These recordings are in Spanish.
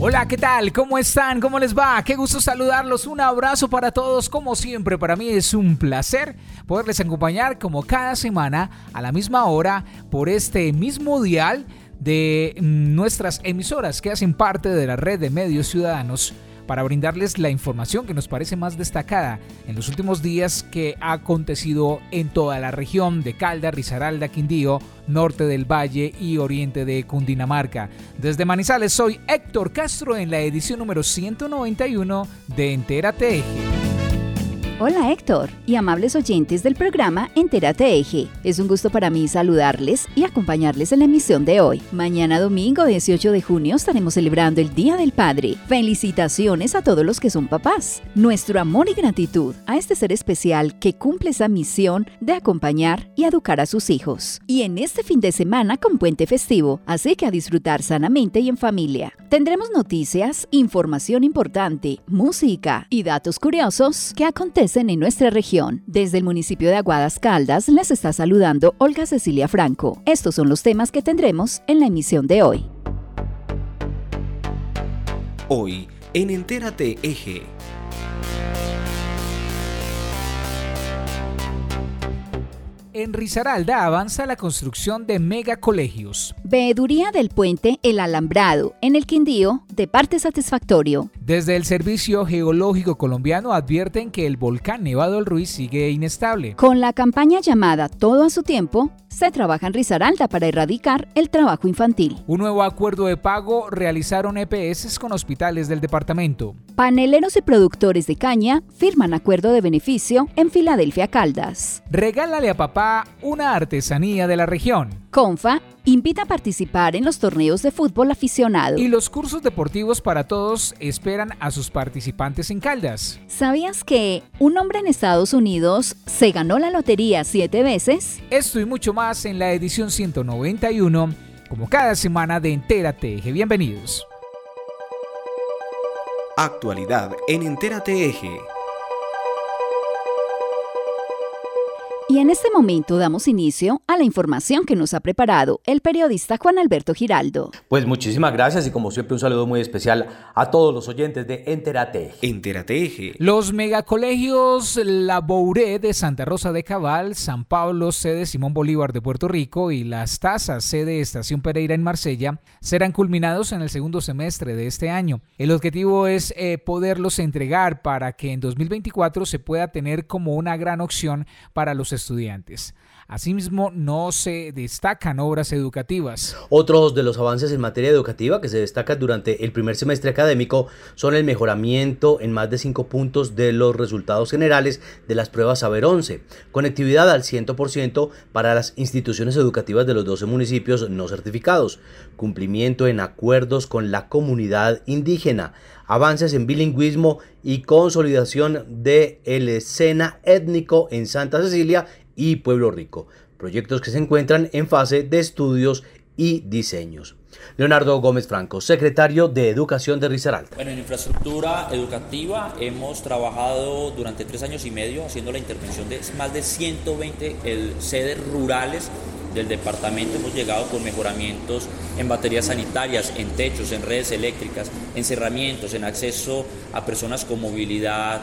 Hola, ¿qué tal? ¿Cómo están? ¿Cómo les va? Qué gusto saludarlos. Un abrazo para todos. Como siempre, para mí es un placer poderles acompañar como cada semana a la misma hora por este mismo dial de nuestras emisoras que hacen parte de la red de medios ciudadanos para brindarles la información que nos parece más destacada en los últimos días que ha acontecido en toda la región de Calda, Risaralda, Quindío, norte del Valle y oriente de Cundinamarca. Desde Manizales soy Héctor Castro en la edición número 191 de Entérate. Hola Héctor y amables oyentes del programa Entérate Eje. Es un gusto para mí saludarles y acompañarles en la emisión de hoy. Mañana domingo 18 de junio estaremos celebrando el Día del Padre. Felicitaciones a todos los que son papás. Nuestro amor y gratitud a este ser especial que cumple esa misión de acompañar y educar a sus hijos. Y en este fin de semana con puente festivo, así que a disfrutar sanamente y en familia. Tendremos noticias, información importante, música y datos curiosos que acontecen en nuestra región. Desde el municipio de Aguadas Caldas les está saludando Olga Cecilia Franco. Estos son los temas que tendremos en la emisión de hoy. Hoy en Entérate Eje. En Risaralda avanza la construcción de megacolegios. Veeduría del puente El Alambrado, en el Quindío, de parte satisfactorio. Desde el Servicio Geológico Colombiano advierten que el volcán Nevado del Ruiz sigue inestable. Con la campaña llamada Todo a su tiempo, se trabaja en Risaralda para erradicar el trabajo infantil. Un nuevo acuerdo de pago realizaron EPS con hospitales del departamento. Paneleros y productores de caña firman acuerdo de beneficio en Filadelfia Caldas. Regálale a papá una artesanía de la región. Confa invita a participar en los torneos de fútbol aficionado. Y los cursos deportivos para todos esperan a sus participantes en Caldas. ¿Sabías que un hombre en Estados Unidos se ganó la lotería siete veces? Esto y mucho más en la edición 191, como cada semana de Entérate Eje. Bienvenidos. Actualidad en Entérate Eje. Y en este momento damos inicio a la información que nos ha preparado el periodista Juan Alberto Giraldo. Pues muchísimas gracias y como siempre un saludo muy especial a todos los oyentes de Entérate Eje. Entérate Eje. Los megacolegios La Bouré de Santa Rosa de Cabal, San Pablo, sede Simón Bolívar de Puerto Rico y Las Tazas, sede Estación Pereira en Marsella, serán culminados en el segundo semestre de este año. El objetivo es eh, poderlos entregar para que en 2024 se pueda tener como una gran opción para los estudiantes. Asimismo, no se destacan obras educativas. Otros de los avances en materia educativa que se destacan durante el primer semestre académico son el mejoramiento en más de 5 puntos de los resultados generales de las pruebas Saber 11, conectividad al 100% para las instituciones educativas de los 12 municipios no certificados, cumplimiento en acuerdos con la comunidad indígena, avances en bilingüismo y consolidación de escena étnico en Santa Cecilia y Pueblo Rico, proyectos que se encuentran en fase de estudios y diseños. Leonardo Gómez Franco, secretario de Educación de Risaralda. Bueno, en infraestructura educativa hemos trabajado durante tres años y medio haciendo la intervención de más de 120 sedes rurales del departamento. Hemos llegado con mejoramientos en baterías sanitarias, en techos, en redes eléctricas, en cerramientos, en acceso a personas con movilidad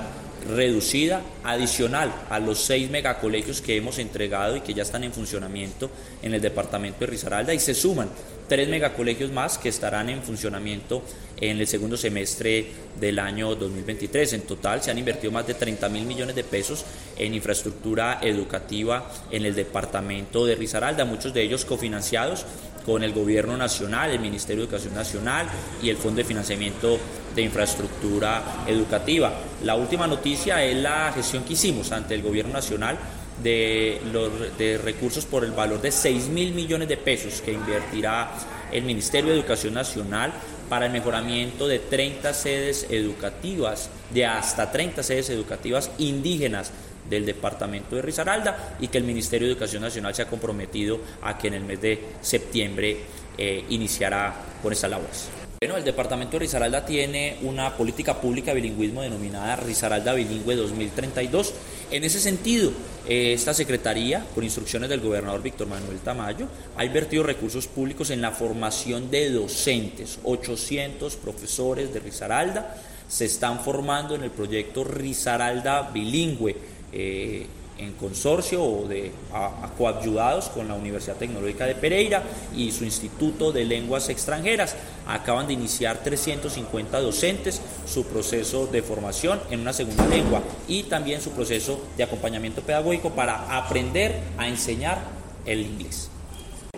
reducida adicional a los seis megacolegios que hemos entregado y que ya están en funcionamiento en el departamento de Risaralda y se suman tres megacolegios más que estarán en funcionamiento en el segundo semestre del año 2023. En total se han invertido más de 30 mil millones de pesos en infraestructura educativa en el departamento de Risaralda, muchos de ellos cofinanciados con el Gobierno Nacional, el Ministerio de Educación Nacional y el Fondo de Financiamiento de Infraestructura Educativa. La última noticia es la gestión que hicimos ante el Gobierno Nacional de, los, de recursos por el valor de 6 mil millones de pesos que invertirá el Ministerio de Educación Nacional para el mejoramiento de 30 sedes educativas, de hasta 30 sedes educativas indígenas del departamento de Risaralda y que el Ministerio de Educación Nacional se ha comprometido a que en el mes de septiembre eh, iniciará con estas labores. Bueno, el departamento de Risaralda tiene una política pública de bilingüismo denominada Risaralda Bilingüe 2032. En ese sentido, eh, esta secretaría, por instrucciones del gobernador Víctor Manuel Tamayo, ha invertido recursos públicos en la formación de docentes. 800 profesores de Risaralda se están formando en el proyecto Risaralda Bilingüe. Eh, en consorcio o de a, coayudados con la Universidad Tecnológica de Pereira y su Instituto de Lenguas Extranjeras. Acaban de iniciar 350 docentes su proceso de formación en una segunda lengua y también su proceso de acompañamiento pedagógico para aprender a enseñar el inglés.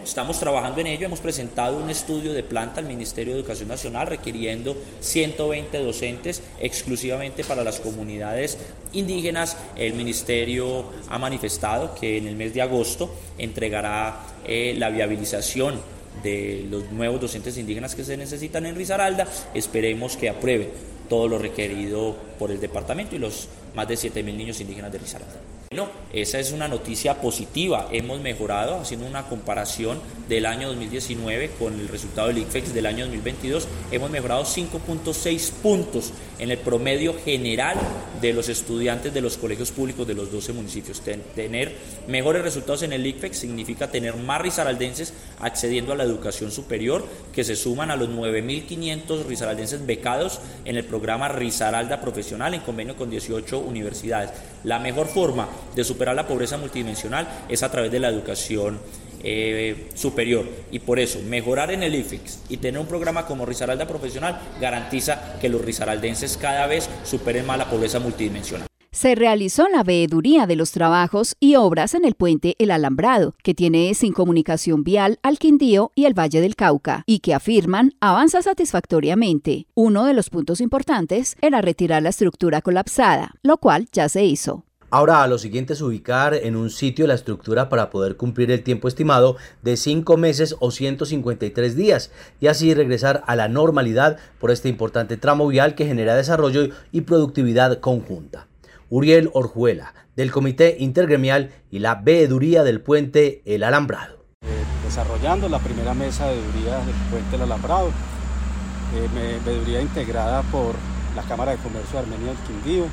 Estamos trabajando en ello, hemos presentado un estudio de planta al Ministerio de Educación Nacional requiriendo 120 docentes exclusivamente para las comunidades indígenas. El Ministerio ha manifestado que en el mes de agosto entregará eh, la viabilización de los nuevos docentes indígenas que se necesitan en Risaralda. Esperemos que apruebe todo lo requerido por el departamento y los más de 7.000 niños indígenas de Risaralda. No, esa es una noticia positiva. Hemos mejorado haciendo una comparación del año 2019 con el resultado del ICFEX del año 2022. Hemos mejorado 5.6 puntos en el promedio general de los estudiantes de los colegios públicos de los 12 municipios. Tener mejores resultados en el ICFEX significa tener más risaraldenses accediendo a la educación superior, que se suman a los 9.500 risaraldenses becados en el programa Risaralda Profesional en convenio con 18 universidades. La mejor forma de superar la pobreza multidimensional es a través de la educación eh, superior. Y por eso, mejorar en el IFEX y tener un programa como Risaralda Profesional garantiza que los risaraldenses cada vez superen más la pobreza multidimensional. Se realizó la veeduría de los trabajos y obras en el puente El Alambrado, que tiene sin comunicación vial al Quindío y el Valle del Cauca, y que afirman avanza satisfactoriamente. Uno de los puntos importantes era retirar la estructura colapsada, lo cual ya se hizo. Ahora lo siguiente es ubicar en un sitio la estructura para poder cumplir el tiempo estimado de 5 meses o 153 días y así regresar a la normalidad por este importante tramo vial que genera desarrollo y productividad conjunta. Uriel Orjuela, del Comité Intergremial y la Veeduría del Puente El Alambrado. Eh, desarrollando la primera mesa de veeduría del Puente El Alambrado, eh, veeduría integrada por la Cámara de Comercio de Armenia del Quindío,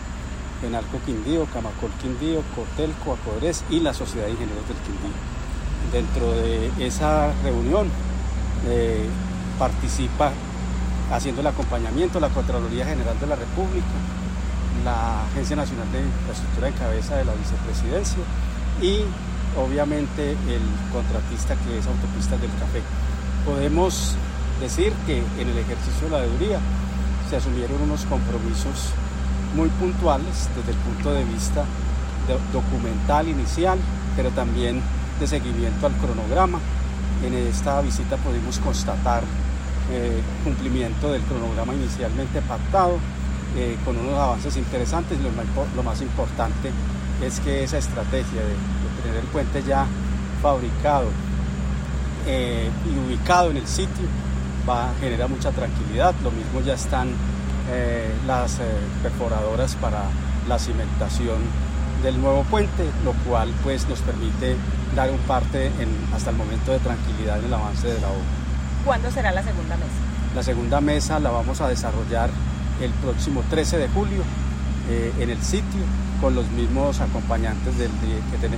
Penalco Quindío, Camacol Quindío, Cotelco, Acodres y la Sociedad de Ingenieros del Quindío. Dentro de esa reunión eh, participa haciendo el acompañamiento la Contraloría General de la República, la Agencia Nacional de Infraestructura en cabeza de la Vicepresidencia y obviamente el contratista que es Autopistas del Café. Podemos decir que en el ejercicio de la deuría se asumieron unos compromisos muy puntuales desde el punto de vista documental inicial, pero también de seguimiento al cronograma. En esta visita pudimos constatar eh, cumplimiento del cronograma inicialmente pactado, eh, con unos avances interesantes. Lo más, lo más importante es que esa estrategia de, tener el puente ya fabricado eh, y ubicado en el sitio va a generar mucha tranquilidad. Lo mismo ya están eh, las eh, perforadoras para la cimentación del nuevo puente, lo cual pues nos permite dar un parte en, hasta el momento de tranquilidad en el avance de la obra. ¿Cuándo será la segunda mesa? La segunda mesa la vamos a desarrollar el próximo 13 de julio eh, en el sitio con los mismos acompañantes del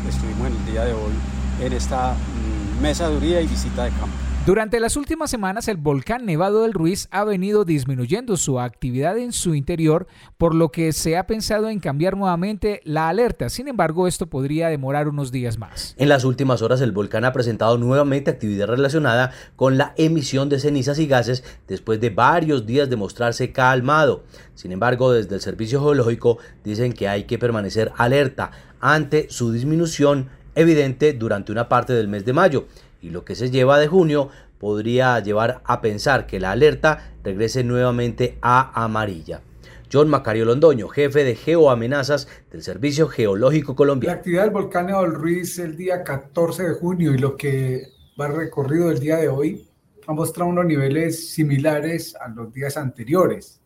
que estuvimos en el día de hoy en esta mm, mesa de y visita de campo. Durante las últimas semanas el volcán Nevado del Ruiz ha venido disminuyendo su actividad en su interior, por lo que se ha pensado en cambiar nuevamente la alerta. Sin embargo, esto podría demorar unos días más. En las últimas horas el volcán ha presentado nuevamente actividad relacionada con la emisión de cenizas y gases después de varios días de mostrarse calmado. Sin embargo, desde el Servicio Geológico dicen que hay que permanecer alerta ante su disminución evidente durante una parte del mes de mayo y lo que se lleva de junio podría llevar a pensar que la alerta regrese nuevamente a amarilla. John Macario Londoño, jefe de geoamenazas del Servicio Geológico Colombiano. La actividad del volcán del Ruiz el día 14 de junio y lo que va recorrido el día de hoy ha mostrado unos niveles similares a los días anteriores.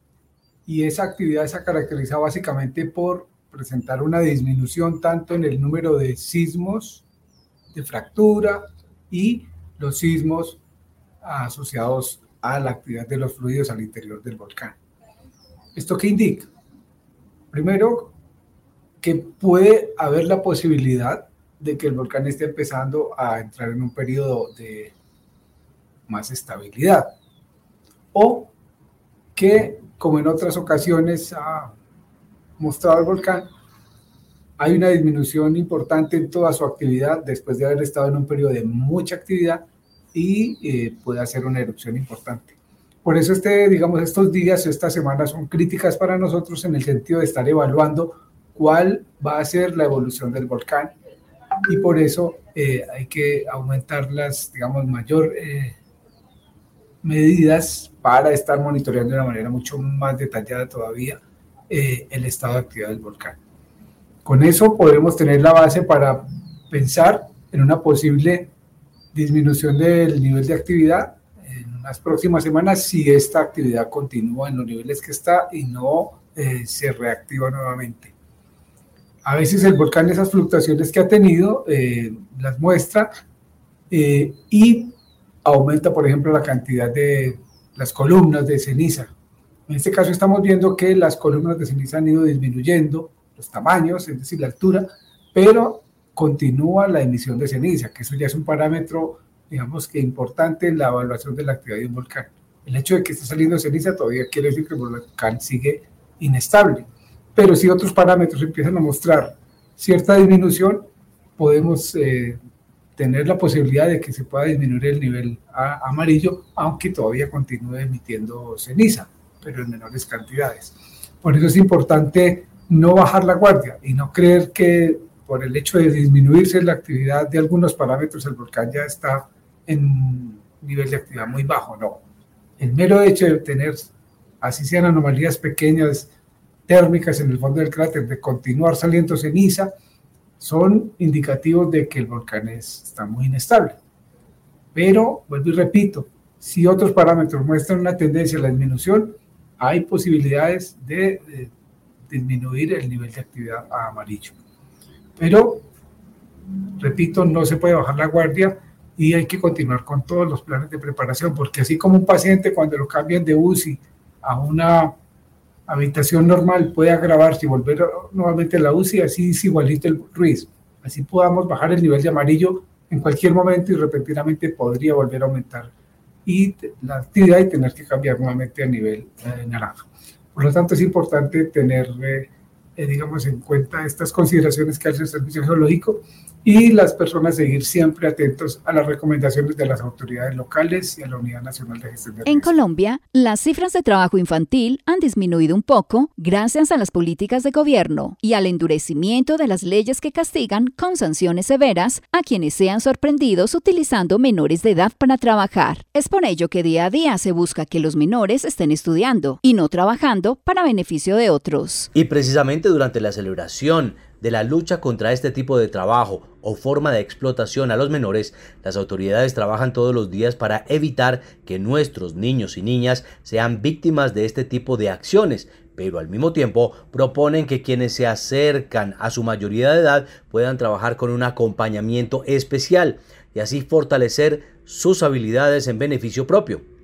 Y esa actividad se caracteriza básicamente por presentar una disminución tanto en el número de sismos, de fractura y los sismos asociados a la actividad de los fluidos al interior del volcán. ¿Esto qué indica? Primero, que puede haber la posibilidad de que el volcán esté empezando a entrar en un periodo de más estabilidad. O que, como en otras ocasiones ha mostrado el volcán, hay una disminución importante en toda su actividad después de haber estado en un periodo de mucha actividad y eh, puede hacer una erupción importante. Por eso este, digamos, estos días, estas semanas son críticas para nosotros en el sentido de estar evaluando cuál va a ser la evolución del volcán y por eso eh, hay que aumentar las, digamos, mayor eh, medidas para estar monitoreando de una manera mucho más detallada todavía el estado de actividad del volcán. Con eso podemos tener la base para pensar en una posible disminución del nivel de actividad en las próximas semanas si esta actividad continúa en los niveles que está y no eh, se reactiva nuevamente. A veces el volcán esas fluctuaciones que ha tenido eh, las muestra y aumenta, por ejemplo, la cantidad de las columnas de ceniza. En este caso estamos viendo que las columnas de ceniza han ido disminuyendo los tamaños, es decir, la altura, pero continúa la emisión de ceniza, que eso ya es un parámetro, digamos que importante en la evaluación de la actividad de un volcán. El hecho de que esté saliendo ceniza todavía quiere decir que el volcán sigue inestable. Pero si otros parámetros empiezan a mostrar cierta disminución, podemos eh, tener la posibilidad de que se pueda disminuir el nivel amarillo, aunque todavía continúe emitiendo ceniza, pero en menores cantidades. Por eso es importante no bajar la guardia y no creer que por el hecho de disminuirse la actividad de algunos parámetros el volcán ya está en nivel de actividad muy bajo, no. El mero hecho de tener, así sean anomalías pequeñas térmicas en el fondo del cráter, de continuar saliendo ceniza, son indicativos de que el volcán está muy inestable. Pero, vuelvo y repito, si otros parámetros muestran una tendencia a la disminución, hay posibilidades de, disminuir el nivel de actividad a amarillo. Pero, repito, no se puede bajar la guardia y hay que continuar con todos los planes de preparación, porque así como un paciente cuando lo cambian de UCI a una habitación normal puede agravarse y volver nuevamente a la UCI, así es igualito el RUIS. Así podamos bajar el nivel de amarillo en cualquier momento y repentinamente podría volver a aumentar y la actividad y tener que cambiar nuevamente a nivel eh, naranja. Por lo tanto, es importante tener, eh, digamos, en cuenta estas consideraciones que hace el Servicio Geológico y las personas seguir siempre atentos a las recomendaciones de las autoridades locales y a la Unidad Nacional de Gestión de En Colombia, las cifras de trabajo infantil han disminuido un poco gracias a las políticas de gobierno y al endurecimiento de las leyes que castigan con sanciones severas a quienes sean sorprendidos utilizando menores de edad para trabajar. Es por ello que día a día se busca que los menores estén estudiando y no trabajando para beneficio de otros. Y precisamente durante la celebración de la lucha contra este tipo de trabajo o forma de explotación a los menores, las autoridades trabajan todos los días para evitar que nuestros niños y niñas sean víctimas de este tipo de acciones, pero al mismo tiempo proponen que quienes se acercan a su mayoría de edad puedan trabajar con un acompañamiento especial y así fortalecer sus habilidades en beneficio propio.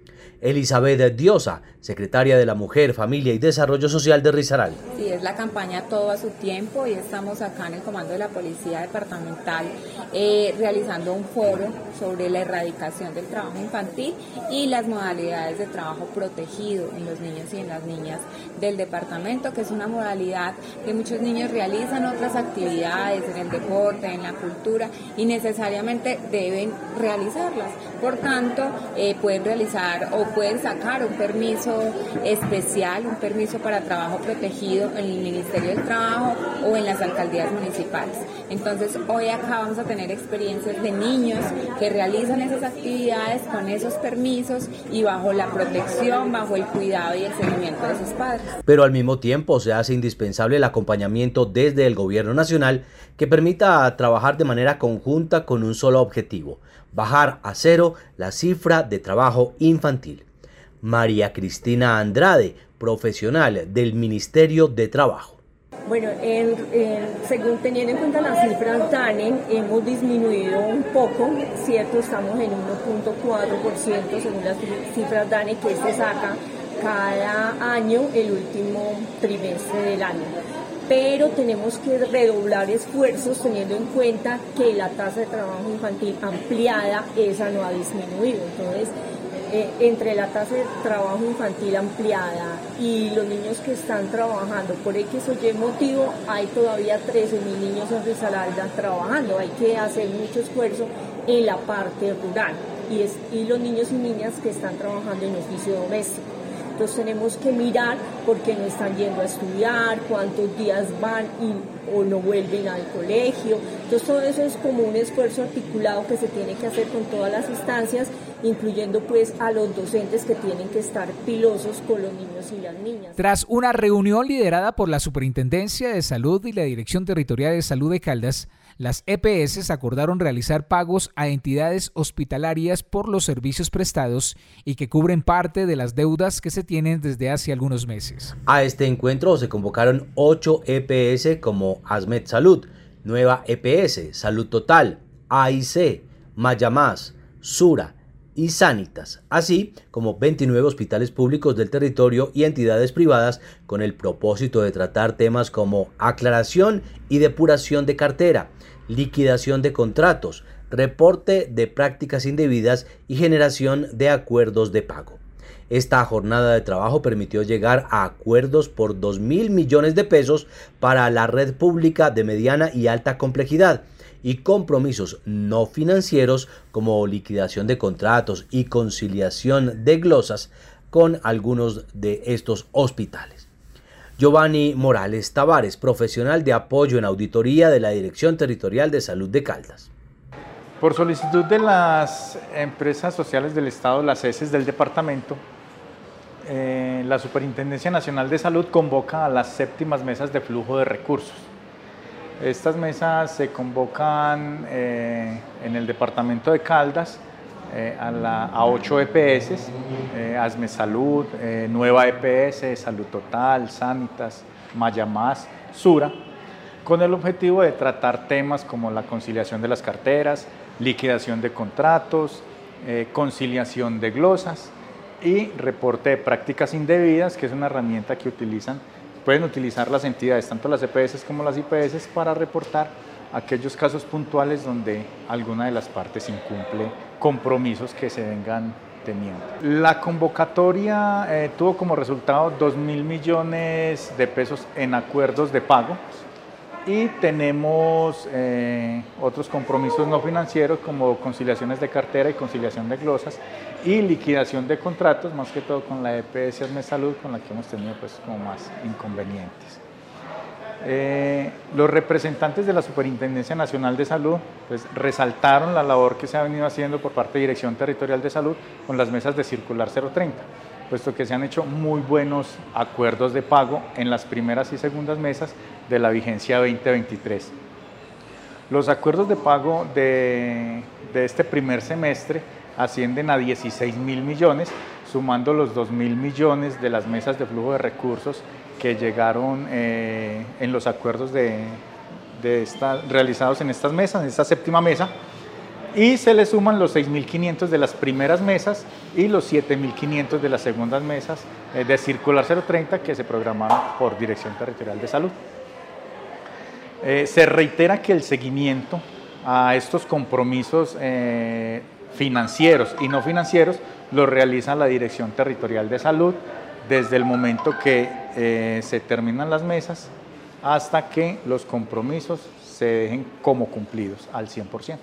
Elizabeth Diosa, secretaria de la Mujer, Familia y Desarrollo Social de Rizaral. Sí, es la campaña Todo a su tiempo y estamos acá en el Comando de la Policía Departamental eh, realizando un foro sobre la erradicación del trabajo infantil y las modalidades de trabajo protegido en los niños y en las niñas del departamento, que es una modalidad que muchos niños realizan otras actividades en el deporte, en la cultura y necesariamente deben realizarlas. Por tanto, eh, pueden realizar o pueden sacar un permiso especial, un permiso para trabajo protegido en el Ministerio del Trabajo o en las alcaldías municipales. Entonces, hoy acá vamos a tener experiencias de niños que realizan esas actividades con esos permisos y bajo la protección, bajo el cuidado y el seguimiento de sus padres. Pero al mismo tiempo se hace indispensable el acompañamiento desde el gobierno nacional que permita trabajar de manera conjunta con un solo objetivo, bajar a cero la cifra de trabajo infantil. María Cristina Andrade, profesional del Ministerio de Trabajo. Bueno, según teniendo en cuenta las cifras DANE, hemos disminuido un poco, ¿cierto? Estamos en 1.4% según las cifras DANE que se saca cada año el último trimestre del año. Pero tenemos que redoblar esfuerzos teniendo en cuenta que la tasa de trabajo infantil ampliada, esa no ha disminuido. Entonces, eh, entre la tasa de trabajo infantil ampliada y los niños que están trabajando por X o Y motivo, hay todavía 13 mil niños en Risaralda trabajando. Hay que hacer mucho esfuerzo en la parte rural y, y los niños y niñas que están trabajando en oficio doméstico. Tenemos que mirar por qué no están yendo a estudiar, cuántos días van y, o no vuelven al colegio. Entonces todo eso es como un esfuerzo articulado que se tiene que hacer con todas las instancias, incluyendo pues a los docentes que tienen que estar pilosos con los niños y las niñas. Tras una reunión liderada por la Superintendencia de Salud y la Dirección Territorial de Salud de Caldas, las EPS acordaron realizar pagos a entidades hospitalarias por los servicios prestados y que cubren parte de las deudas que se tienen desde hace algunos meses. A este encuentro se convocaron ocho EPS como Asmed Salud, Nueva EPS, Salud Total, AIC, Mayamás, Sura, y Sanitas, así como 29 hospitales públicos del territorio y entidades privadas con el propósito de tratar temas como aclaración y depuración de cartera, liquidación de contratos, reporte de prácticas indebidas y generación de acuerdos de pago. Esta jornada de trabajo permitió llegar a acuerdos por 2 mil millones de pesos para la red pública de mediana y alta complejidad y compromisos no financieros como liquidación de contratos y conciliación de glosas con algunos de estos hospitales. Giovanni Morales Tavares, profesional de apoyo en auditoría de la Dirección Territorial de Salud de Caldas. Por solicitud de las empresas sociales del Estado, las ESES del departamento, eh, la Superintendencia Nacional de Salud convoca a las séptimas mesas de flujo de recursos. Estas mesas se convocan eh, en el departamento de Caldas eh, a, la, a, 8 EPS, eh, Asme Salud, eh, Nueva EPS, Salud Total, Sanitas, Mayamás, Sura, con el objetivo de tratar temas como la conciliación de las carteras, liquidación de contratos, conciliación de glosas y reporte de prácticas indebidas, que es una herramienta que utilizan, pueden utilizar las entidades, tanto las EPS como las IPS, para reportar aquellos casos puntuales donde alguna de las partes incumple compromisos que se vengan teniendo. La convocatoria eh, tuvo como resultado 2 mil millones de pesos en acuerdos de pago y tenemos eh, otros compromisos no financieros como conciliaciones de cartera y conciliación de glosas y liquidación de contratos, más que todo con la EPS Salud, con la que hemos tenido pues como más inconvenientes. Eh, los representantes de la Superintendencia Nacional de Salud pues, resaltaron la labor que se ha venido haciendo por parte de Dirección Territorial de Salud con las mesas de Circular 030, puesto que se han hecho muy buenos acuerdos de pago en las primeras y segundas mesas de la vigencia 2023. Los acuerdos de pago de, de este primer semestre ascienden a 16 mil millones, sumando los 2 mil millones de las mesas de flujo de recursos que llegaron eh, en los acuerdos de, de realizados en estas mesas, en esta séptima mesa, y se le suman los 6.500 de las primeras mesas y los 7.500 de las segundas mesas eh, de Circular 030 que se programaron por Dirección Territorial de Salud. Eh, se reitera que el seguimiento a estos compromisos financieros y no financieros lo realiza la Dirección Territorial de Salud desde el momento que eh, se terminan las mesas hasta que los compromisos se dejen como cumplidos al 100%.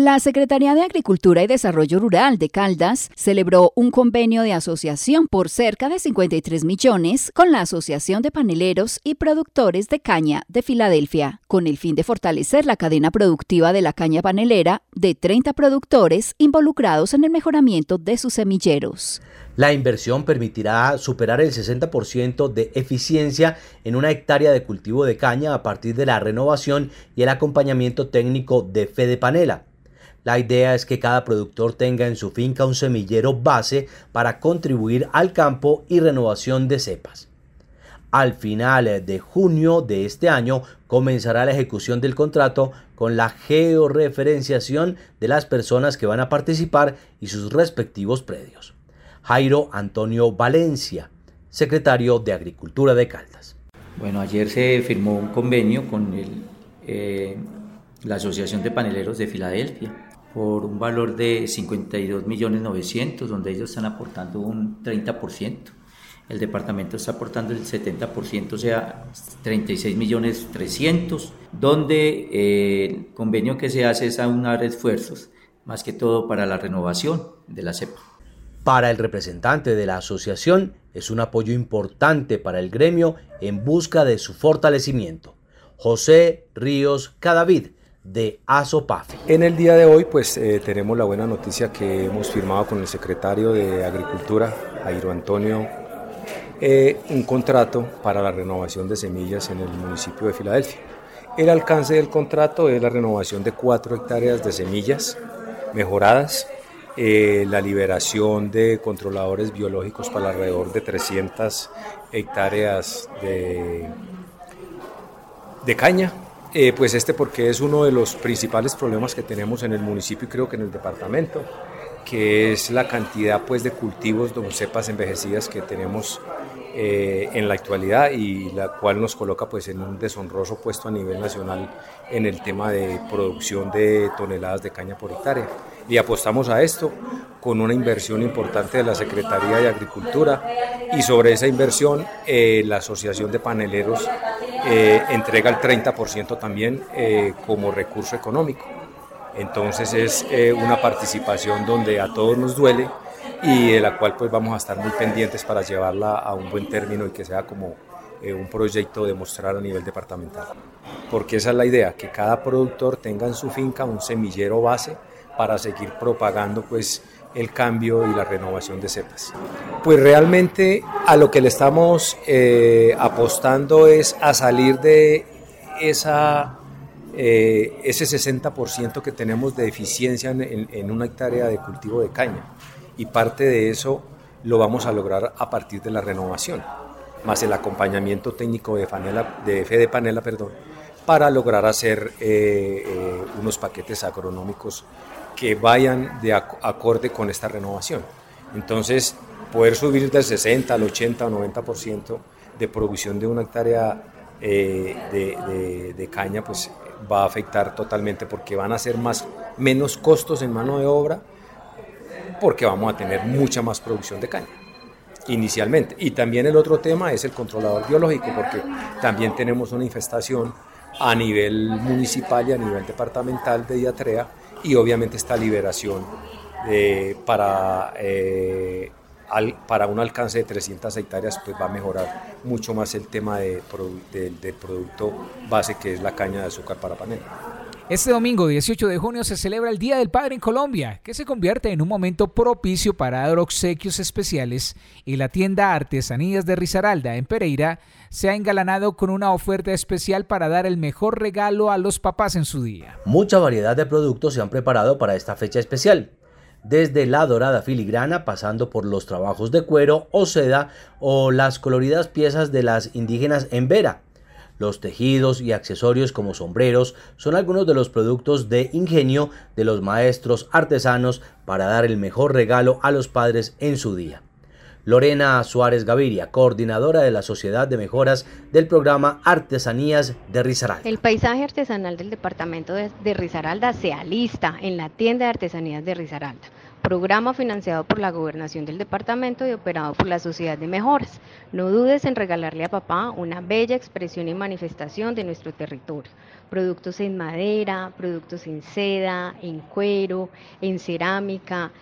La Secretaría de Agricultura y Desarrollo Rural de Caldas celebró un convenio de asociación por cerca de 53 millones con la Asociación de Paneleros y Productores de Caña de Filadelfia, con el fin de fortalecer la cadena productiva de la caña panelera de 30 productores involucrados en el mejoramiento de sus semilleros. La inversión permitirá superar el 60% de eficiencia en una hectárea de cultivo de caña a partir de la renovación y el acompañamiento técnico de Fede Panela La idea es que cada productor tenga en su finca un semillero base para contribuir al campo y renovación de cepas. Al final de junio de este año comenzará la ejecución del contrato con la georreferenciación de las personas que van a participar y sus respectivos predios. Jairo Antonio Valencia, secretario de Agricultura de Caldas. Bueno, ayer se firmó un convenio con eh, la Asociación de Paneleros de Filadelfia por un valor de 52 millones 900, donde ellos están aportando un 30%. El departamento está aportando el 70%, o sea, 36 millones 300, donde eh, el convenio que se hace es aunar esfuerzos, más que todo para la renovación de la cepa. Para el representante de la asociación es un apoyo importante para el gremio en busca de su fortalecimiento. José Ríos Cadavid, de ASOPAF. En el día de hoy pues eh, tenemos la buena noticia que hemos firmado con el secretario de Agricultura, Jairo Antonio, eh, un contrato para la renovación de semillas en el municipio de Filadelfia. El alcance del contrato es la renovación de cuatro hectáreas de semillas mejoradas eh, la liberación de controladores biológicos para alrededor de 300 hectáreas de, de caña. Eh, pues este porque es uno de los principales problemas que tenemos en el municipio y creo que en el departamento, que es la cantidad pues, de cultivos de cepas envejecidas que tenemos eh, en la actualidad y la cual nos coloca pues en un deshonroso puesto a nivel nacional en el tema de producción de toneladas de caña por hectárea. Y apostamos a esto con una inversión importante de la Secretaría de Agricultura y sobre esa inversión eh, la Asociación de Paneleros eh, entrega el 30% también eh, como recurso económico. Entonces es una participación donde a todos nos duele y de la cual pues vamos a estar muy pendientes para llevarla a un buen término y que sea como un proyecto de mostrar a nivel departamental. Porque esa es la idea, que cada productor tenga en su finca un semillero base para seguir propagando pues el cambio y la renovación de cepas. Pues realmente a lo que le estamos eh, apostando es a salir de esa, eh, ese 60% que tenemos de eficiencia en, en, una hectárea de cultivo de caña y parte de eso lo vamos a lograr a partir de la renovación, más el acompañamiento técnico de, panela, de Fede Panela perdón, para lograr hacer eh, unos paquetes agronómicos que vayan de acorde con esta renovación. Entonces, poder subir del 60 al 80 o 90% de producción de una hectárea eh, de, caña, pues va a afectar totalmente porque van a ser más, menos costos en mano de obra, porque vamos a tener mucha más producción de caña inicialmente. Y también el otro tema es el controlador biológico, porque también tenemos una infestación a nivel municipal y a nivel departamental de diatrea y obviamente esta liberación para, eh, para un alcance de 300 hectáreas pues va a mejorar mucho más el tema de, del producto base que es la caña de azúcar para panela. Este domingo 18 de junio se celebra el Día del Padre en Colombia, que se convierte en un momento propicio para dar obsequios especiales y la tienda Artesanías de Risaralda en Pereira se ha engalanado con una oferta especial para dar el mejor regalo a los papás en su día. Mucha variedad de productos se han preparado para esta fecha especial desde la dorada filigrana pasando por los trabajos de cuero o seda o las coloridas piezas de las indígenas en Vera. Los tejidos y accesorios como sombreros son algunos de los productos de ingenio de los maestros artesanos para dar el mejor regalo a los padres en su día. Lorena Suárez Gaviria, coordinadora de la Sociedad de Mejoras del programa Artesanías de Risaralda. El paisaje artesanal del departamento de, Risaralda se alista en la tienda de artesanías de Risaralda programa financiado por la gobernación del departamento y operado por la Sociedad de Mejoras. No dudes en regalarle a papá una bella expresión y manifestación de nuestro territorio. Productos en madera, productos en seda, en cuero, en cerámica,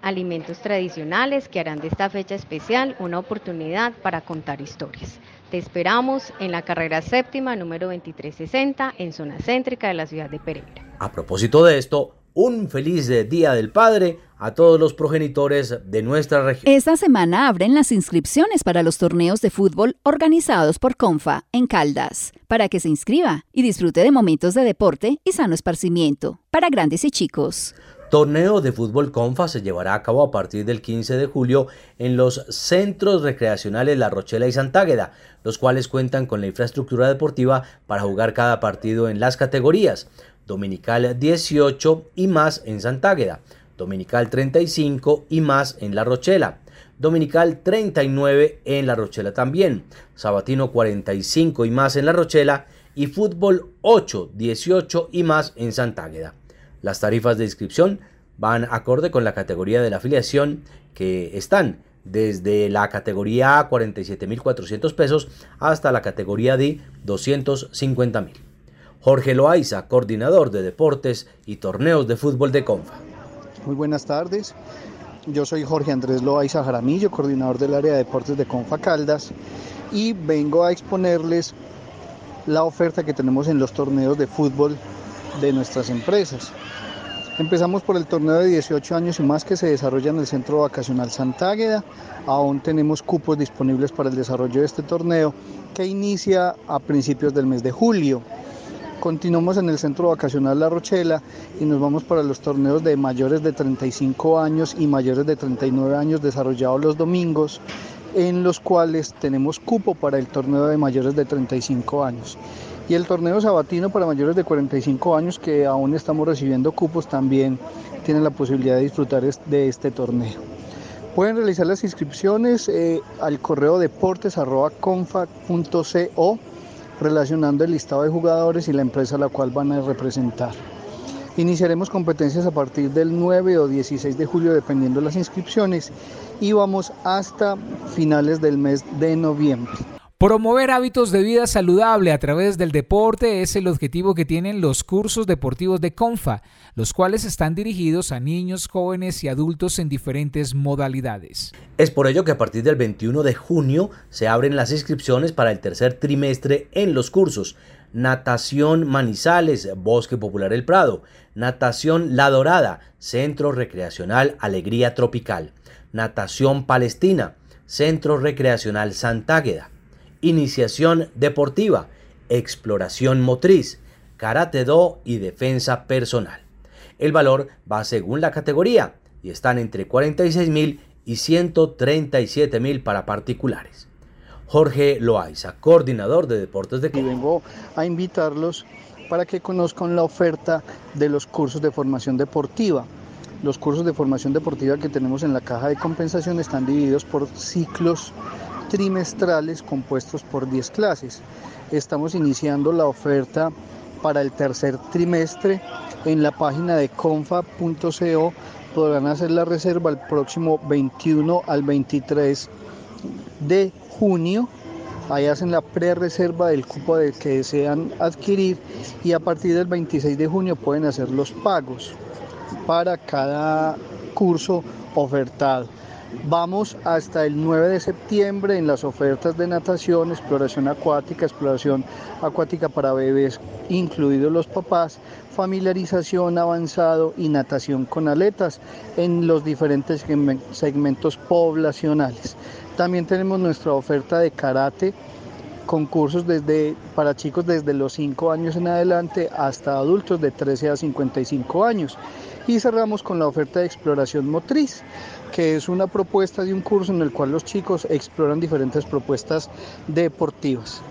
alimentos tradicionales que harán de esta fecha especial una oportunidad para contar historias. Te esperamos en la carrera séptima número 2360 en zona céntrica de la ciudad de Pereira. A propósito de esto, un feliz Día del Padre a todos los progenitores de nuestra región. Esta semana abren las inscripciones para los torneos de fútbol organizados por CONFA en Caldas, para que se inscriba y disfrute de momentos de deporte y sano esparcimiento para grandes y chicos. Torneo de fútbol Confa se llevará a cabo a partir del 15 de julio en los centros recreacionales La Rochela y Santágueda, los cuales cuentan con la infraestructura deportiva para jugar cada partido en las categorías Dominical 18 y más en Santágueda, Dominical 35 y más en La Rochela, Dominical 39 en La Rochela también, Sabatino 45 y más en La Rochela y Fútbol 8, 18 y más en Santágueda. Las tarifas de inscripción van acorde con la categoría de la afiliación que están desde la categoría A 47.400 pesos hasta la categoría D 250.000. Jorge Loaiza, coordinador de deportes y torneos de fútbol de Confa. Muy buenas tardes. Yo soy Jorge Andrés Loaiza Jaramillo, coordinador del área de deportes de Confa Caldas y vengo a exponerles la oferta que tenemos en los torneos de fútbol de nuestras empresas. Empezamos por el torneo de 18 años y más que se desarrolla en el Centro Vacacional Santágueda. Aún tenemos cupos disponibles para el desarrollo de este torneo que inicia a principios del mes de julio. Continuamos en el Centro Vacacional La Rochela y nos vamos para los torneos de mayores de 35 años y mayores de 39 años desarrollados los domingos, en los cuales tenemos cupo para el torneo de mayores de 35 años. Y el torneo sabatino para mayores de 45 años, que aún estamos recibiendo cupos, también tienen la posibilidad de disfrutar de este torneo. Pueden realizar las inscripciones eh, al correo deportes.confa.co relacionando el listado de jugadores y la empresa a la cual van a representar. Iniciaremos competencias a partir del 9 o 16 de julio dependiendo de las inscripciones y vamos hasta finales del mes de noviembre. Promover hábitos de vida saludable a través del deporte es el objetivo que tienen los cursos deportivos de CONFA, los cuales están dirigidos a niños, jóvenes y adultos en diferentes modalidades. Es por ello que a partir del 21 de junio se abren las inscripciones para el tercer trimestre en los cursos. Natación Manizales, Bosque Popular El Prado, Natación La Dorada, Centro Recreacional Alegría Tropical, Natación Palestina, Centro Recreacional Santágueda iniciación deportiva, exploración motriz, karate do y defensa personal. El valor va según la categoría y están entre 46 mil y 137 mil para particulares. Jorge Loaiza, coordinador de deportes de Y vengo a invitarlos para que conozcan la oferta de los cursos de formación deportiva. Los cursos de formación deportiva que tenemos en la caja de compensación están divididos por ciclos trimestrales compuestos por 10 clases. Estamos iniciando la oferta para el tercer trimestre en la página de confa.co. Podrán hacer la reserva el próximo 21 al 23 de junio. Ahí hacen la pre-reserva del cupo del que desean adquirir y a partir del 26 de junio pueden hacer los pagos para cada curso ofertado. Vamos hasta el 9 de septiembre en las ofertas de natación, exploración acuática, exploración acuática para bebés, incluidos los papás, familiarización avanzado y natación con aletas en los diferentes segmentos poblacionales. También tenemos nuestra oferta de karate concursos desde, para chicos desde los 5 años en adelante hasta adultos de 13 a 55 años. Y cerramos con la oferta de exploración motriz, que es una propuesta de un curso en el cual los chicos exploran diferentes propuestas deportivas.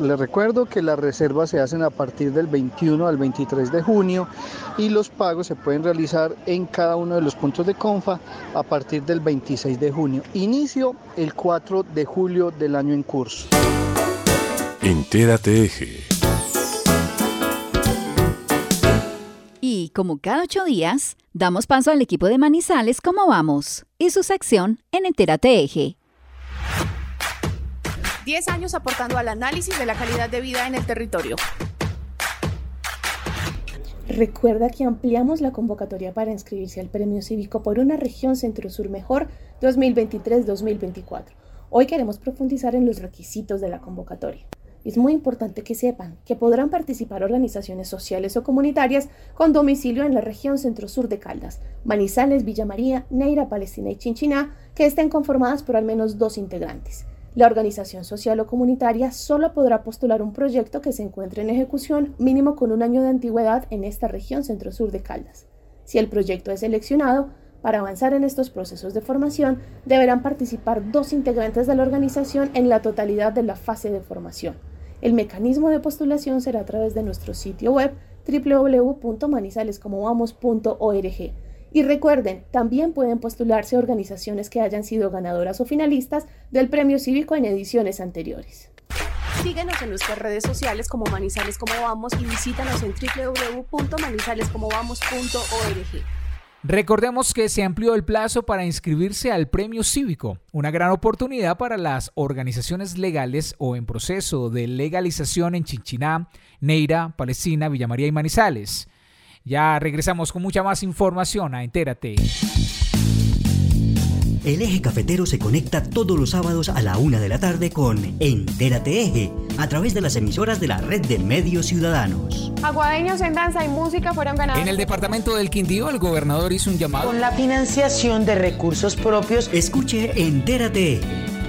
Les recuerdo que las reservas se hacen a partir del 21 al 23 de junio y los pagos se pueden realizar en cada uno de los puntos de Confa a partir del 26 de junio. Inicio el 4 de julio del año en curso. Entérate Eje. Como cada ocho días, damos paso al equipo de Manizales ¿Cómo vamos? y su sección en Entérate Eje. Diez años aportando al análisis de la calidad de vida en el territorio. Recuerda que ampliamos la convocatoria para inscribirse al Premio Cívico por una región Centro-Sur Mejor 2023-2024. Hoy queremos profundizar en los requisitos de la convocatoria. Es muy importante que sepan que podrán participar organizaciones sociales o comunitarias con domicilio en la región centro-sur de Caldas, Manizales, Villa María, Neira, Palestina y Chinchiná, que estén conformadas por al menos dos integrantes. La organización social o comunitaria solo podrá postular un proyecto que se encuentre en ejecución mínimo con un año de antigüedad en esta región centro-sur de Caldas. Si el proyecto es seleccionado, para avanzar en estos procesos de formación, deberán participar dos integrantes de la organización en la totalidad de la fase de formación. El mecanismo de postulación será a través de nuestro sitio web www.manizalescomovamos.org. Y recuerden, también pueden postularse organizaciones que hayan sido ganadoras o finalistas del Premio Cívico en ediciones anteriores. Síguenos en nuestras redes sociales como Manizales Como Vamos y visítanos en www.manizalescomovamos.org. Recordemos que se amplió el plazo para inscribirse al premio cívico, una gran oportunidad para las organizaciones legales o en proceso de legalización en Chinchiná, Neira, Palestina, Villa María y Manizales. Ya regresamos con mucha más información a Entérate. El eje cafetero se conecta todos los sábados a la una de la tarde con Entérate Eje, a través de las emisoras de la red de medios ciudadanos. Aguadeños en danza y música fueron ganados. En el departamento del Quindío, el gobernador hizo un llamado. Con la financiación de recursos propios. Escuche Entérate Eje,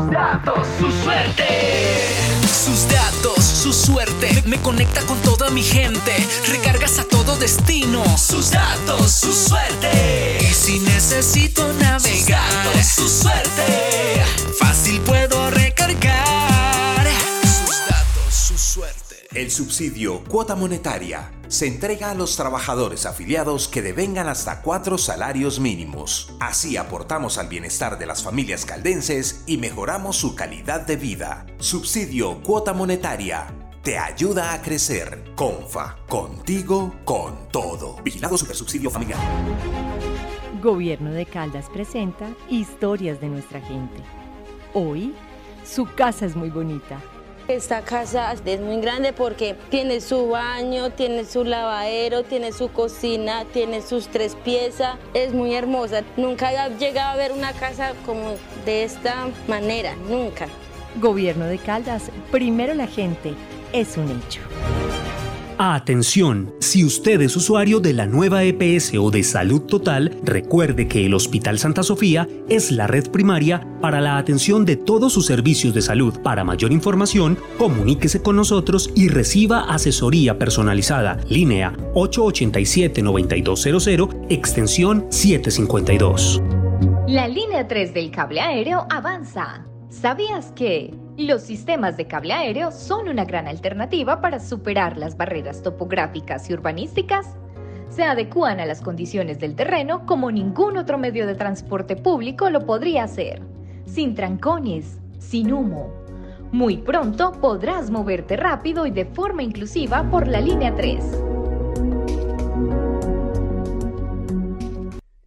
Sus datos, su suerte. Sus datos, su suerte. Me conecta con toda mi gente. Recargas a todo destino. Sus datos, su suerte. Y si necesito navegar, sus datos, su suerte. Fácil puedo recargar. El subsidio cuota monetaria se entrega a los trabajadores afiliados que devengan hasta cuatro salarios mínimos. Así aportamos al bienestar de las familias caldenses y mejoramos su calidad de vida. Subsidio cuota monetaria. Te ayuda a crecer. Confa, contigo, con todo. Vigilado Supersubsidio Familiar. Gobierno de Caldas presenta Historias de nuestra gente. Hoy, su casa es muy bonita. Esta casa es muy grande porque tiene su baño, tiene su lavadero, tiene su cocina, tiene sus tres piezas. Es muy hermosa. Nunca he llegado a ver una casa como de esta manera, nunca. Gobierno de Caldas, primero la gente, es un hecho. Atención, si usted es usuario de la nueva EPS o de Salud Total, recuerde que el Hospital Santa Sofía es la red primaria para la atención de todos sus servicios de salud. Para mayor información, comuníquese con nosotros y reciba asesoría personalizada. Línea 887-9200, extensión 752. La línea 3 del cable aéreo avanza. ¿Sabías que los sistemas de cable aéreo son una gran alternativa para superar las barreras topográficas y urbanísticas? Se adecúan a las condiciones del terreno como ningún otro medio de transporte público lo podría hacer, sin trancones, sin humo. Muy pronto podrás moverte rápido y de forma inclusiva por la línea 3.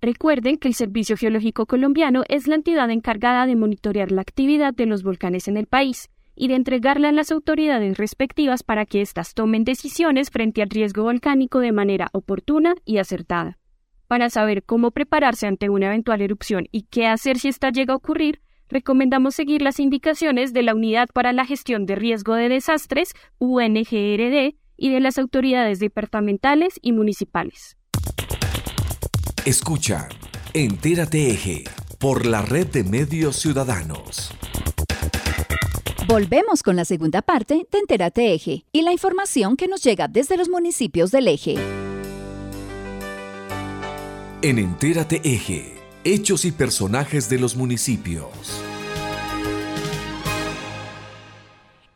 Recuerden que el Servicio Geológico Colombiano es la entidad encargada de monitorear la actividad de los volcanes en el país y de entregarla a las autoridades respectivas para que éstas tomen decisiones frente al riesgo volcánico de manera oportuna y acertada. Para saber cómo prepararse ante una eventual erupción y qué hacer si esta llega a ocurrir, recomendamos seguir las indicaciones de la Unidad para la Gestión de Riesgo de Desastres, UNGRD, y de las autoridades departamentales y municipales. Escucha, Entérate Eje, por la red de medios ciudadanos. Volvemos con la segunda parte de Entérate Eje y la información que nos llega desde los municipios del eje. En Entérate Eje, hechos y personajes de los municipios.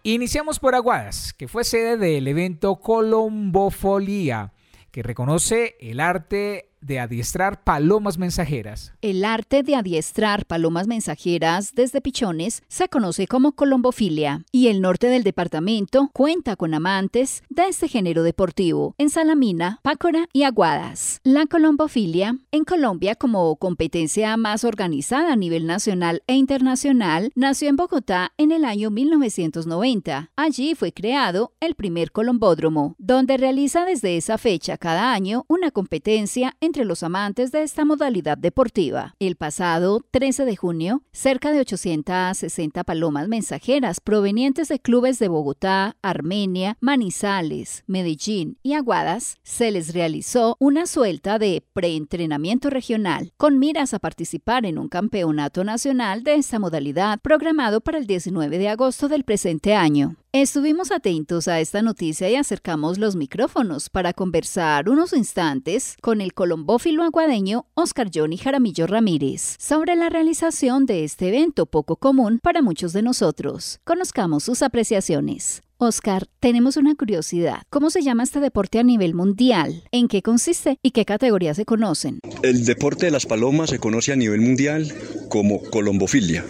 Iniciamos por Aguadas, que fue sede del evento Colombofolía, que reconoce el arte de adiestrar palomas mensajeras. El arte de adiestrar palomas mensajeras desde pichones se conoce como colombofilia y el norte del departamento cuenta con amantes de este género deportivo en Salamina, Pácora y Aguadas. La colombofilia en Colombia como competencia más organizada a nivel nacional e internacional nació en Bogotá en el año 1990. Allí fue creado el primer colombódromo, donde realiza desde esa fecha cada año una competencia entre los amantes de esta modalidad deportiva. El pasado 13 de junio, cerca de 860 palomas mensajeras provenientes de clubes de Bogotá, Armenia, Manizales, Medellín y Aguadas se les realizó una suelta de preentrenamiento regional con miras a participar en un campeonato nacional de esta modalidad programado para el 19 de agosto del presente año. Estuvimos atentos a esta noticia y acercamos los micrófonos para conversar unos instantes con el colombófilo aguadeño Oscar Johnny Jaramillo Ramírez sobre la realización de este evento poco común para muchos de nosotros. Conozcamos sus apreciaciones. Oscar, tenemos una curiosidad. ¿Cómo se llama este deporte a nivel mundial? ¿En qué consiste y qué categorías se conocen? El deporte de las palomas se conoce a nivel mundial como colombofilia.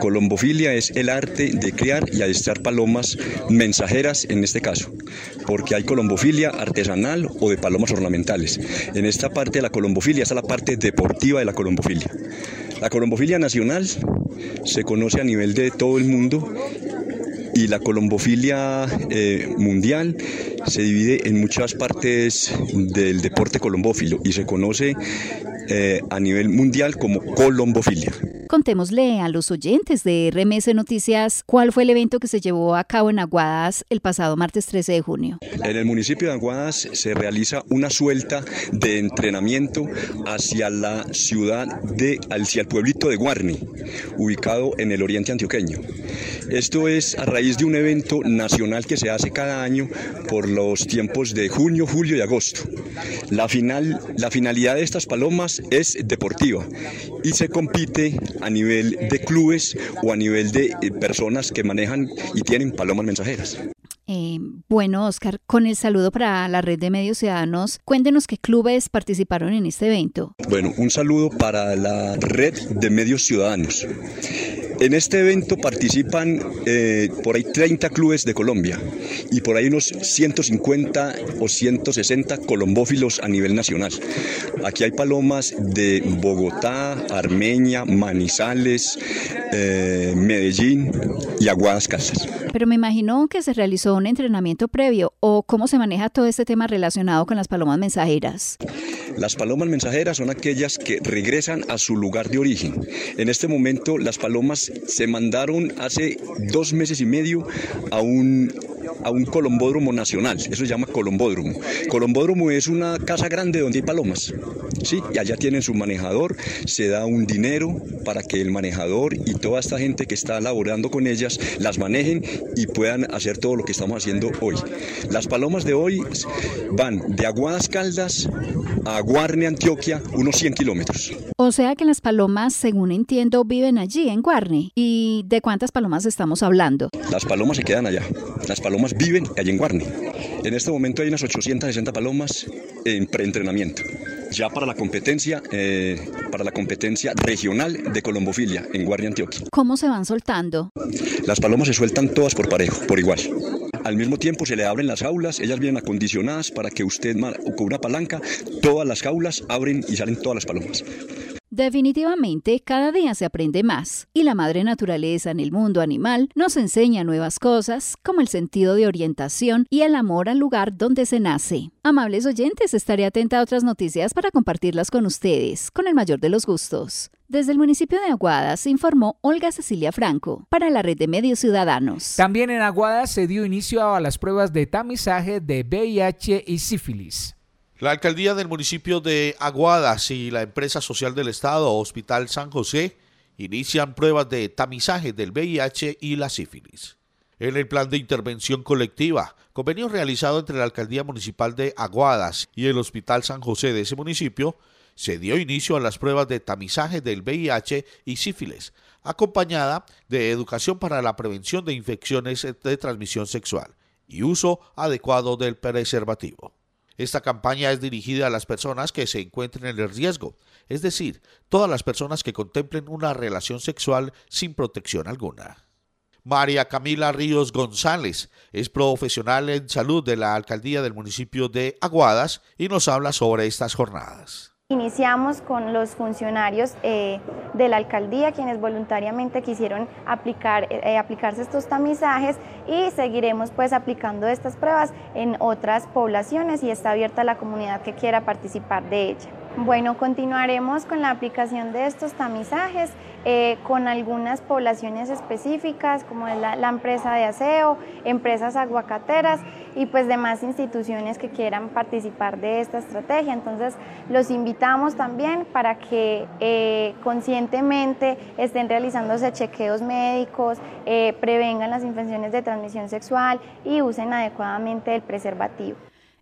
Colombofilia es el arte de criar y adiestrar palomas mensajeras en este caso, porque hay colombofilia artesanal o de palomas ornamentales. En esta parte de la colombofilia está la parte deportiva de la colombofilia. La colombofilia nacional se conoce a nivel de todo el mundo y la colombofilia eh, mundial se divide en muchas partes del deporte colombófilo y se conoce eh, a nivel mundial como colombofilia. Contémosle a los oyentes de RMS Noticias cuál fue el evento que se llevó a cabo en Aguadas el pasado martes 13 de junio. En el municipio de Aguadas se realiza una suelta de entrenamiento hacia la ciudad de, hacia el pueblito de Guarni, ubicado en el oriente antioqueño. Esto es a raíz de un evento nacional que se hace cada año por los tiempos de junio, julio y agosto. La, final, la finalidad de estas palomas es deportiva y se compite a nivel de clubes o a nivel de eh, personas que manejan y tienen palomas mensajeras. Eh, bueno, Oscar, con el saludo para la red de medios ciudadanos, cuéntenos qué clubes participaron en este evento. Bueno, un saludo para la red de medios ciudadanos. En este evento participan eh, por ahí 30 clubes de Colombia y por ahí unos 150 o 160 colombófilos a nivel nacional. Aquí hay palomas de Bogotá, Armenia, Manizales, eh, Medellín y Aguadas Casas. Pero me imagino que se realizó un entrenamiento previo o cómo se maneja todo este tema relacionado con las palomas mensajeras. Las palomas mensajeras son aquellas que regresan a su lugar de origen. En este momento las palomas se mandaron hace dos meses y medio a un, a un colombódromo nacional. Eso se llama colombódromo. Colombódromo es una casa grande donde hay palomas. ¿sí? Y allá tienen su manejador, se da un dinero para que el manejador y toda esta gente que está laborando con ellas las manejen y puedan hacer todo lo que estamos haciendo hoy. Las palomas de hoy van de Aguadas Caldas a Guarne, Antioquia, unos 100 kilómetros. O sea que las palomas, según entiendo, viven allí, en Guarne. ¿Y de cuántas palomas estamos hablando? Las palomas se quedan allá. Las palomas viven allí en Guarne. En este momento hay unas 860 palomas en preentrenamiento ya para la competencia, eh, para la competencia regional de colombofilia en Guardia Antioquia. ¿Cómo se van soltando? Las palomas se sueltan todas por parejo, por igual. Al mismo tiempo se le abren las jaulas, ellas vienen acondicionadas para que usted con una palanca, todas las jaulas abren y salen todas las palomas. Definitivamente, cada día se aprende más y la madre naturaleza en el mundo animal nos enseña nuevas cosas como el sentido de orientación y el amor al lugar donde se nace. Amables oyentes, estaré atenta a otras noticias para compartirlas con ustedes, con el mayor de los gustos. Desde el municipio de Aguadas informó Olga Cecilia Franco para la red de medios ciudadanos. También en Aguadas se dio inicio a las pruebas de tamizaje de VIH y sífilis. La alcaldía del municipio de Aguadas y la empresa social del Estado, Hospital San José, inician pruebas de tamizaje del VIH y la sífilis. En el plan de intervención colectiva, convenio realizado entre la alcaldía municipal de Aguadas y el Hospital San José de ese municipio, se dio inicio a las pruebas de tamizaje del VIH y sífilis, acompañada de educación para la prevención de infecciones de transmisión sexual y uso adecuado del preservativo. Esta campaña es dirigida a las personas que se encuentren en el riesgo, es decir, todas las personas que contemplen una relación sexual sin protección alguna. María Camila Ríos González es profesional en salud de la alcaldía del municipio de Aguadas y nos habla sobre estas jornadas. Iniciamos con los funcionarios eh, de la alcaldía, quienes voluntariamente quisieron aplicar, eh, aplicarse estos tamizajes y seguiremos pues aplicando estas pruebas en otras poblaciones y está abierta la comunidad que quiera participar de ella. Bueno, continuaremos con la aplicación de estos tamizajes eh, con algunas poblaciones específicas como la, la, empresa de aseo, empresas aguacateras y pues demás instituciones que quieran participar de esta estrategia. Entonces los invitamos también para que eh, conscientemente estén realizándose chequeos médicos, eh, prevengan las infecciones de transmisión sexual y usen adecuadamente el preservativo.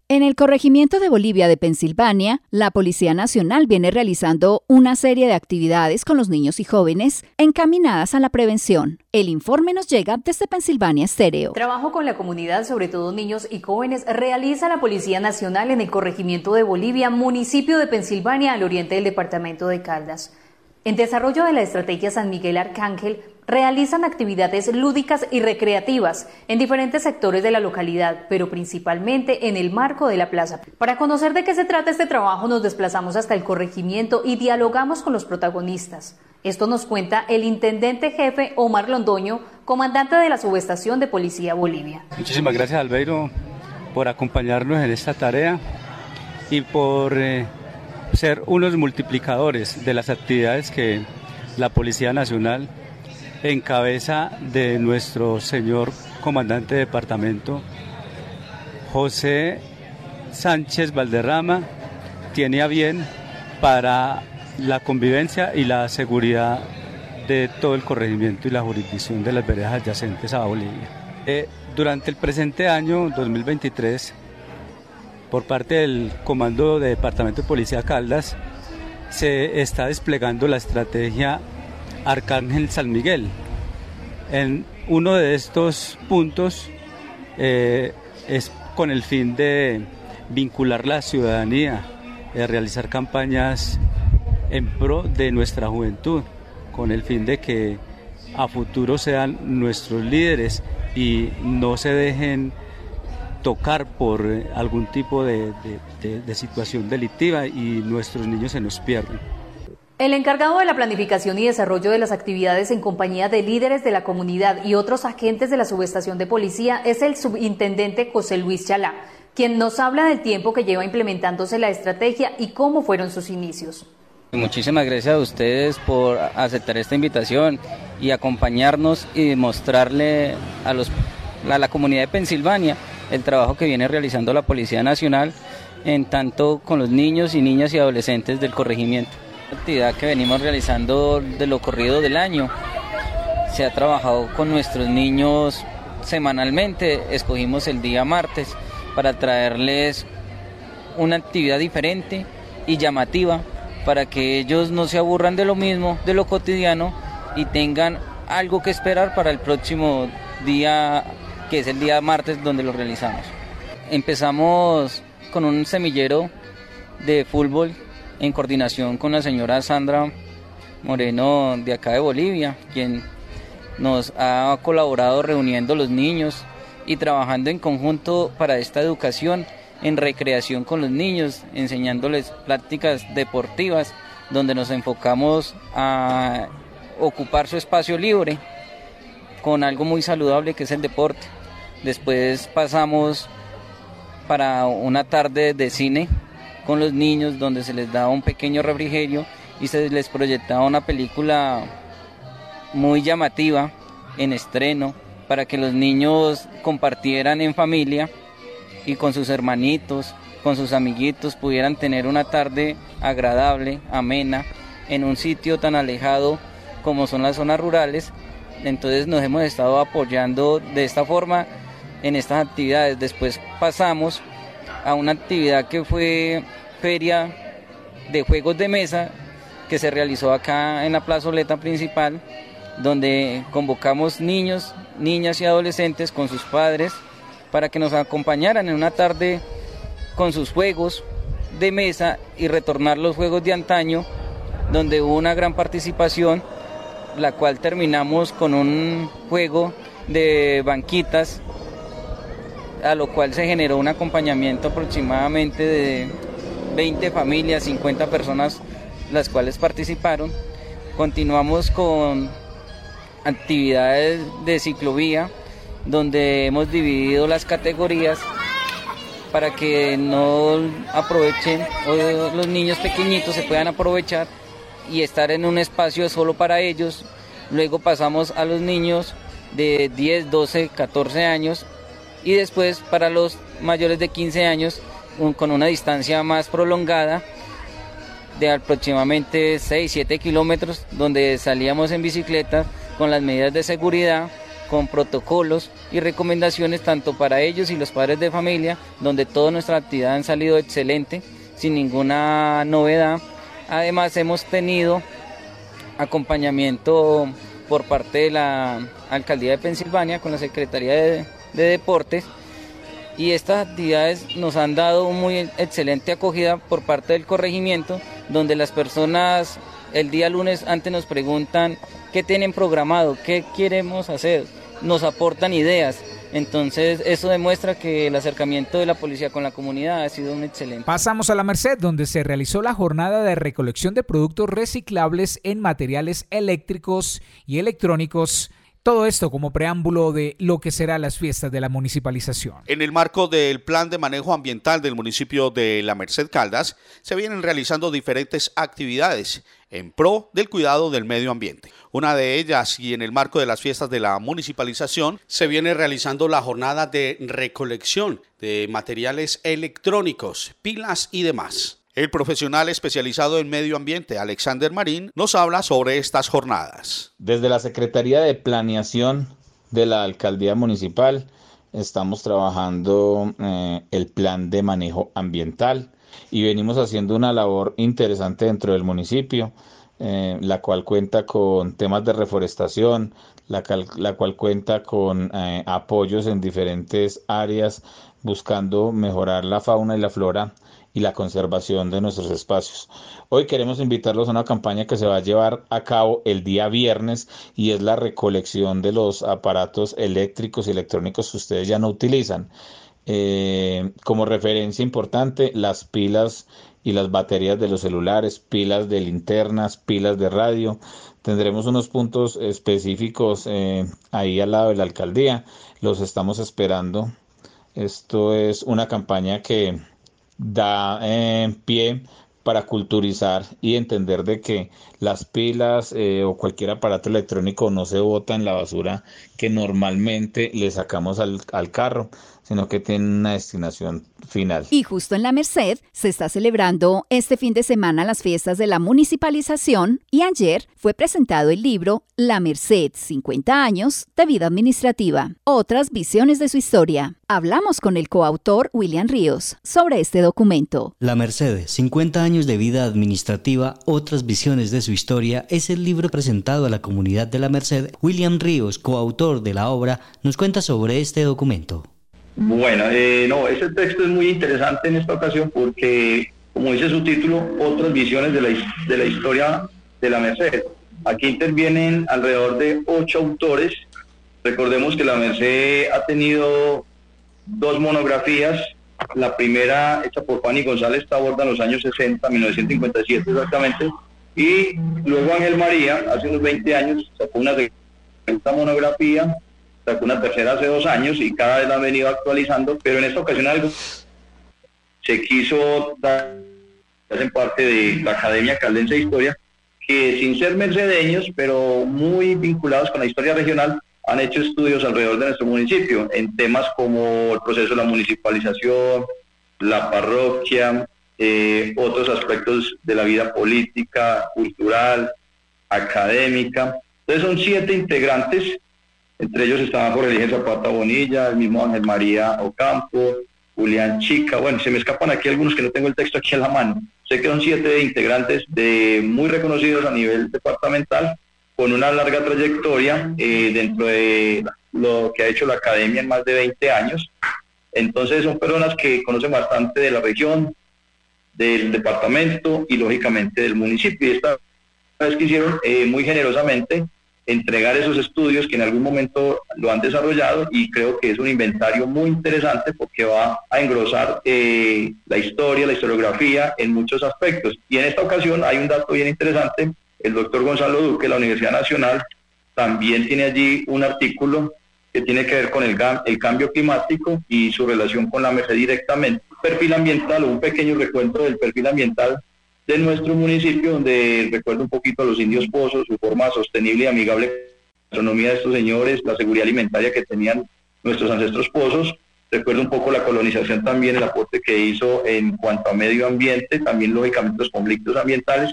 En el corregimiento de Bolivia de Pensilvania, la Policía Nacional viene realizando una serie de actividades con los niños y jóvenes encaminadas a la prevención. El informe nos llega desde Pensilvania Estéreo. Trabajo con la comunidad, sobre todo niños y jóvenes, realiza la Policía Nacional en el corregimiento de Bolivia, municipio de Pensilvania, al oriente del departamento de Caldas. En desarrollo de la estrategia San Miguel Arcángel, realizan actividades lúdicas y recreativas en diferentes sectores de la localidad, pero principalmente en el marco de la plaza. Para conocer de qué se trata este trabajo, nos desplazamos hasta el corregimiento y dialogamos con los protagonistas. Esto nos cuenta el intendente jefe Omar Londoño, comandante de la subestación de Policía Bolivia. Muchísimas gracias, Albeiro, por acompañarnos en esta tarea y por eh, ser unos multiplicadores de las actividades que la Policía Nacional en cabeza de nuestro señor comandante de departamento, José Sánchez Valderrama, tiene a bien para la convivencia y la seguridad de todo el corregimiento y la jurisdicción de las veredas adyacentes a Bolivia. Eh, durante el presente año 2023, por parte del Comando de Departamento de Policía Caldas, se está desplegando la estrategia Arcángel San Miguel. En uno de estos puntos eh, es con el fin de vincular la ciudadanía, de realizar campañas en pro de nuestra juventud, con el fin de que a futuro sean nuestros líderes y no se dejen tocar por algún tipo de, de situación delictiva y nuestros niños se nos pierden. El encargado de la planificación y desarrollo de las actividades en compañía de líderes de la comunidad y otros agentes de la subestación de policía es el subintendente José Luis Chalá, quien nos habla del tiempo que lleva implementándose la estrategia y cómo fueron sus inicios. Muchísimas gracias a ustedes por aceptar esta invitación y acompañarnos y mostrarle a, los, a la comunidad de Pensilvania el trabajo que viene realizando la Policía Nacional en tanto con los niños y niñas y adolescentes del corregimiento actividad que venimos realizando de lo corrido del año. Se ha trabajado con nuestros niños semanalmente, escogimos el día martes para traerles una actividad diferente y llamativa para que ellos no se aburran de lo mismo, de lo cotidiano y tengan algo que esperar para el próximo día, que es el día martes donde lo realizamos. Empezamos con un semillero de fútbol en coordinación con la señora Sandra Moreno de acá de Bolivia, quien nos ha colaborado reuniendo los niños y trabajando en conjunto para esta educación en recreación con los niños, enseñándoles prácticas deportivas donde nos enfocamos a ocupar su espacio libre con algo muy saludable que es el deporte. Después pasamos para una tarde de cine con los niños donde se les daba un pequeño refrigerio y se les proyectaba una película muy llamativa en estreno para que los niños compartieran en familia y con sus hermanitos, con sus amiguitos pudieran tener una tarde agradable, amena, en un sitio tan alejado como son las zonas rurales. Entonces nos hemos estado apoyando de esta forma en estas actividades. Después pasamos a una actividad que fue feria de juegos de mesa que se realizó acá en la plazoleta principal, donde convocamos niños, niñas y adolescentes con sus padres para que nos acompañaran en una tarde con sus juegos de mesa y retornar los juegos de antaño, donde hubo una gran participación, la cual terminamos con un juego de banquitas, a lo cual se generó un acompañamiento aproximadamente de 20 familias, 50 personas las cuales participaron. Continuamos con actividades de ciclovía, donde hemos dividido las categorías para que no aprovechen los niños pequeñitos se puedan aprovechar y estar en un espacio solo para ellos. Luego pasamos a los niños de 10, 12, 14 años y después para los mayores de 15 años con una distancia más prolongada de aproximadamente 6, 7 kilómetros donde salíamos en bicicleta con las medidas de seguridad, con protocolos y recomendaciones tanto para ellos y los padres de familia, donde toda nuestra actividad han salido excelente, sin ninguna novedad. Además hemos tenido acompañamiento por parte de la Alcaldía de Pensilvania con la Secretaría de, de Deportes y estas actividades nos han dado muy excelente acogida por parte del corregimiento, donde las personas el día lunes antes nos preguntan qué tienen programado, qué queremos hacer, nos aportan ideas. Entonces eso demuestra que el acercamiento de la policía con la comunidad ha sido un excelente. Pasamos a la Merced, donde se realizó la jornada de recolección de productos reciclables en materiales eléctricos y electrónicos todo esto como preámbulo de lo que será las fiestas de la municipalización. En el marco del plan de manejo ambiental del municipio de La Merced Caldas, se vienen realizando diferentes actividades en pro del cuidado del medio ambiente. Una de ellas, y en el marco de las fiestas de la municipalización, se viene realizando la jornada de recolección de materiales electrónicos, pilas y demás. El profesional especializado en medio ambiente, Alexander Marín, nos habla sobre estas jornadas. Desde la Secretaría de Planeación de la Alcaldía Municipal estamos trabajando eh, el plan de manejo ambiental y venimos haciendo una labor interesante dentro del municipio, eh, la cual cuenta con temas de reforestación, la, cual cuenta con eh, apoyos en diferentes áreas buscando mejorar la fauna y la flora y la conservación de nuestros espacios. Hoy queremos invitarlos a una campaña que se va a llevar a cabo el día viernes y es la recolección de los aparatos eléctricos y electrónicos que ustedes ya no utilizan. Eh, como referencia importante, las pilas y las baterías de los celulares, pilas de linternas, pilas de radio. Tendremos unos puntos específicos eh, ahí al lado de la alcaldía. Los estamos esperando. Esto es una campaña que da eh, pie para culturizar y entender de que las pilas eh, o cualquier aparato electrónico no se bota en la basura que normalmente le sacamos al, al carro, sino que tiene una destinación final. Y justo en la Merced se está celebrando este fin de semana las fiestas de la municipalización y ayer fue presentado el libro La Merced, 50 años de vida administrativa, otras visiones de su historia. Hablamos con el coautor William Ríos sobre este documento. La Merced, 50 años de vida administrativa, otras visiones de su historia es el libro presentado a la comunidad de la Merced. William Ríos, coautor de la obra, nos cuenta sobre este documento. Bueno, eh, no, ese texto es muy interesante en esta ocasión porque, como dice su título, otras visiones de la, de la historia de la Merced. Aquí intervienen alrededor de ocho autores. Recordemos que la Merced ha tenido dos monografías. La primera hecha por Fanny González Taborda en los años 60, 1957 exactamente. Y luego Ángel María, hace unos 20 años, sacó una monografía una tercera hace dos años y cada vez han venido actualizando, pero en esta ocasión algo se quiso dar en parte de la Academia Caldense de Historia, que sin ser mercedeños, pero muy vinculados con la historia regional, han hecho estudios alrededor de nuestro municipio en temas como el proceso de la municipalización, la parroquia, eh, otros aspectos de la vida política, cultural, académica. Entonces son siete integrantes entre ellos estaban Jorge Elige Zapata Bonilla, el mismo Ángel María Ocampo, Julián Chica. Bueno, se me escapan aquí algunos que no tengo el texto aquí en la mano. Sé que son siete integrantes de muy reconocidos a nivel departamental, con una larga trayectoria eh, dentro de lo que ha hecho la academia en más de 20 años. Entonces son personas que conocen bastante de la región, del departamento y lógicamente del municipio. Y esta vez quisieron eh, muy generosamente entregar esos estudios que en algún momento lo han desarrollado y creo que es un inventario muy interesante porque va a engrosar eh, la historia, la historiografía en muchos aspectos. Y en esta ocasión hay un dato bien interesante, el doctor Gonzalo Duque de la Universidad Nacional también tiene allí un artículo que tiene que ver con el, el cambio climático y su relación con la Merced directamente. Perfil ambiental, un pequeño recuento del perfil ambiental de nuestro municipio, donde recuerdo un poquito a los indios pozos, su forma sostenible y amigable gastronomía de estos señores, la seguridad alimentaria que tenían nuestros ancestros pozos. Recuerdo un poco la colonización también, el aporte que hizo en cuanto a medio ambiente, también lógicamente los conflictos ambientales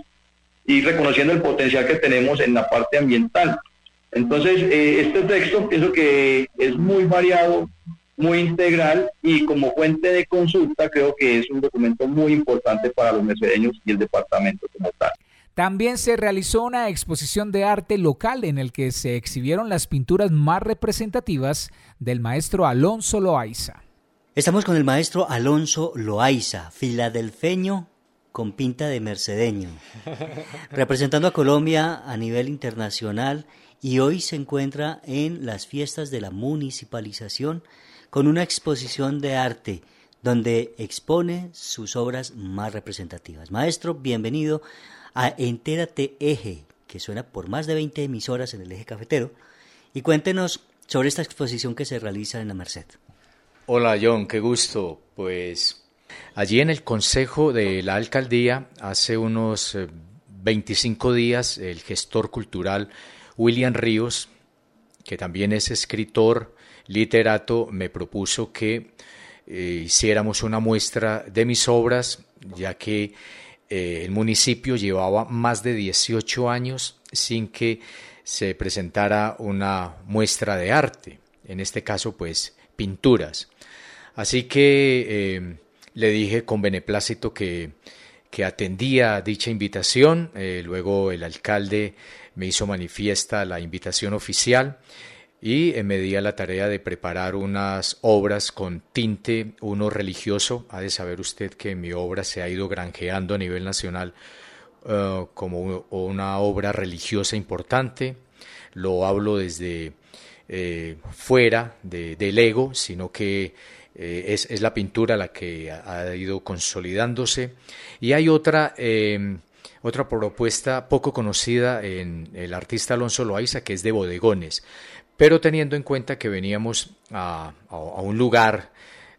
y reconociendo el potencial que tenemos en la parte ambiental. Entonces, eh, este texto pienso que es muy variado, muy integral y como fuente de consulta creo que es un documento muy importante para los mercedeños y el departamento como tal. También se realizó una exposición de arte local en el que se exhibieron las pinturas más representativas del maestro Alonso Loaiza. Estamos con el maestro Alonso Loaiza, filadelfeño con pinta de mercedeño, representando a Colombia a nivel internacional y hoy se encuentra en las fiestas de la municipalización con una exposición de arte donde expone sus obras más representativas. Maestro, bienvenido a Entérate Eje, que suena por más de 20 emisoras en el eje cafetero, y cuéntenos sobre esta exposición que se realiza en la Merced. Hola John, qué gusto. Pues allí en el Consejo de la Alcaldía, hace unos 25 eh, días, el gestor cultural William Ríos, que también es escritor, literato me propuso que eh, hiciéramos una muestra de mis obras, ya que eh, el municipio llevaba más de 18 años sin que se presentara una muestra de arte, en este caso pues pinturas. Así que eh, le dije con beneplácito que, que atendía dicha invitación, luego el alcalde me hizo manifiesta la invitación oficial y me di a la tarea de preparar unas obras con tinte, uno religioso. Ha de saber usted que mi obra se ha ido granjeando a nivel nacional eh, como una obra religiosa importante. Lo hablo desde eh, fuera del ego, sino que eh, es, es, la pintura la que ha, ido consolidándose. Y hay otra otra propuesta poco conocida en el artista Alonso Loaiza, que es de bodegones pero teniendo en cuenta que veníamos a, un lugar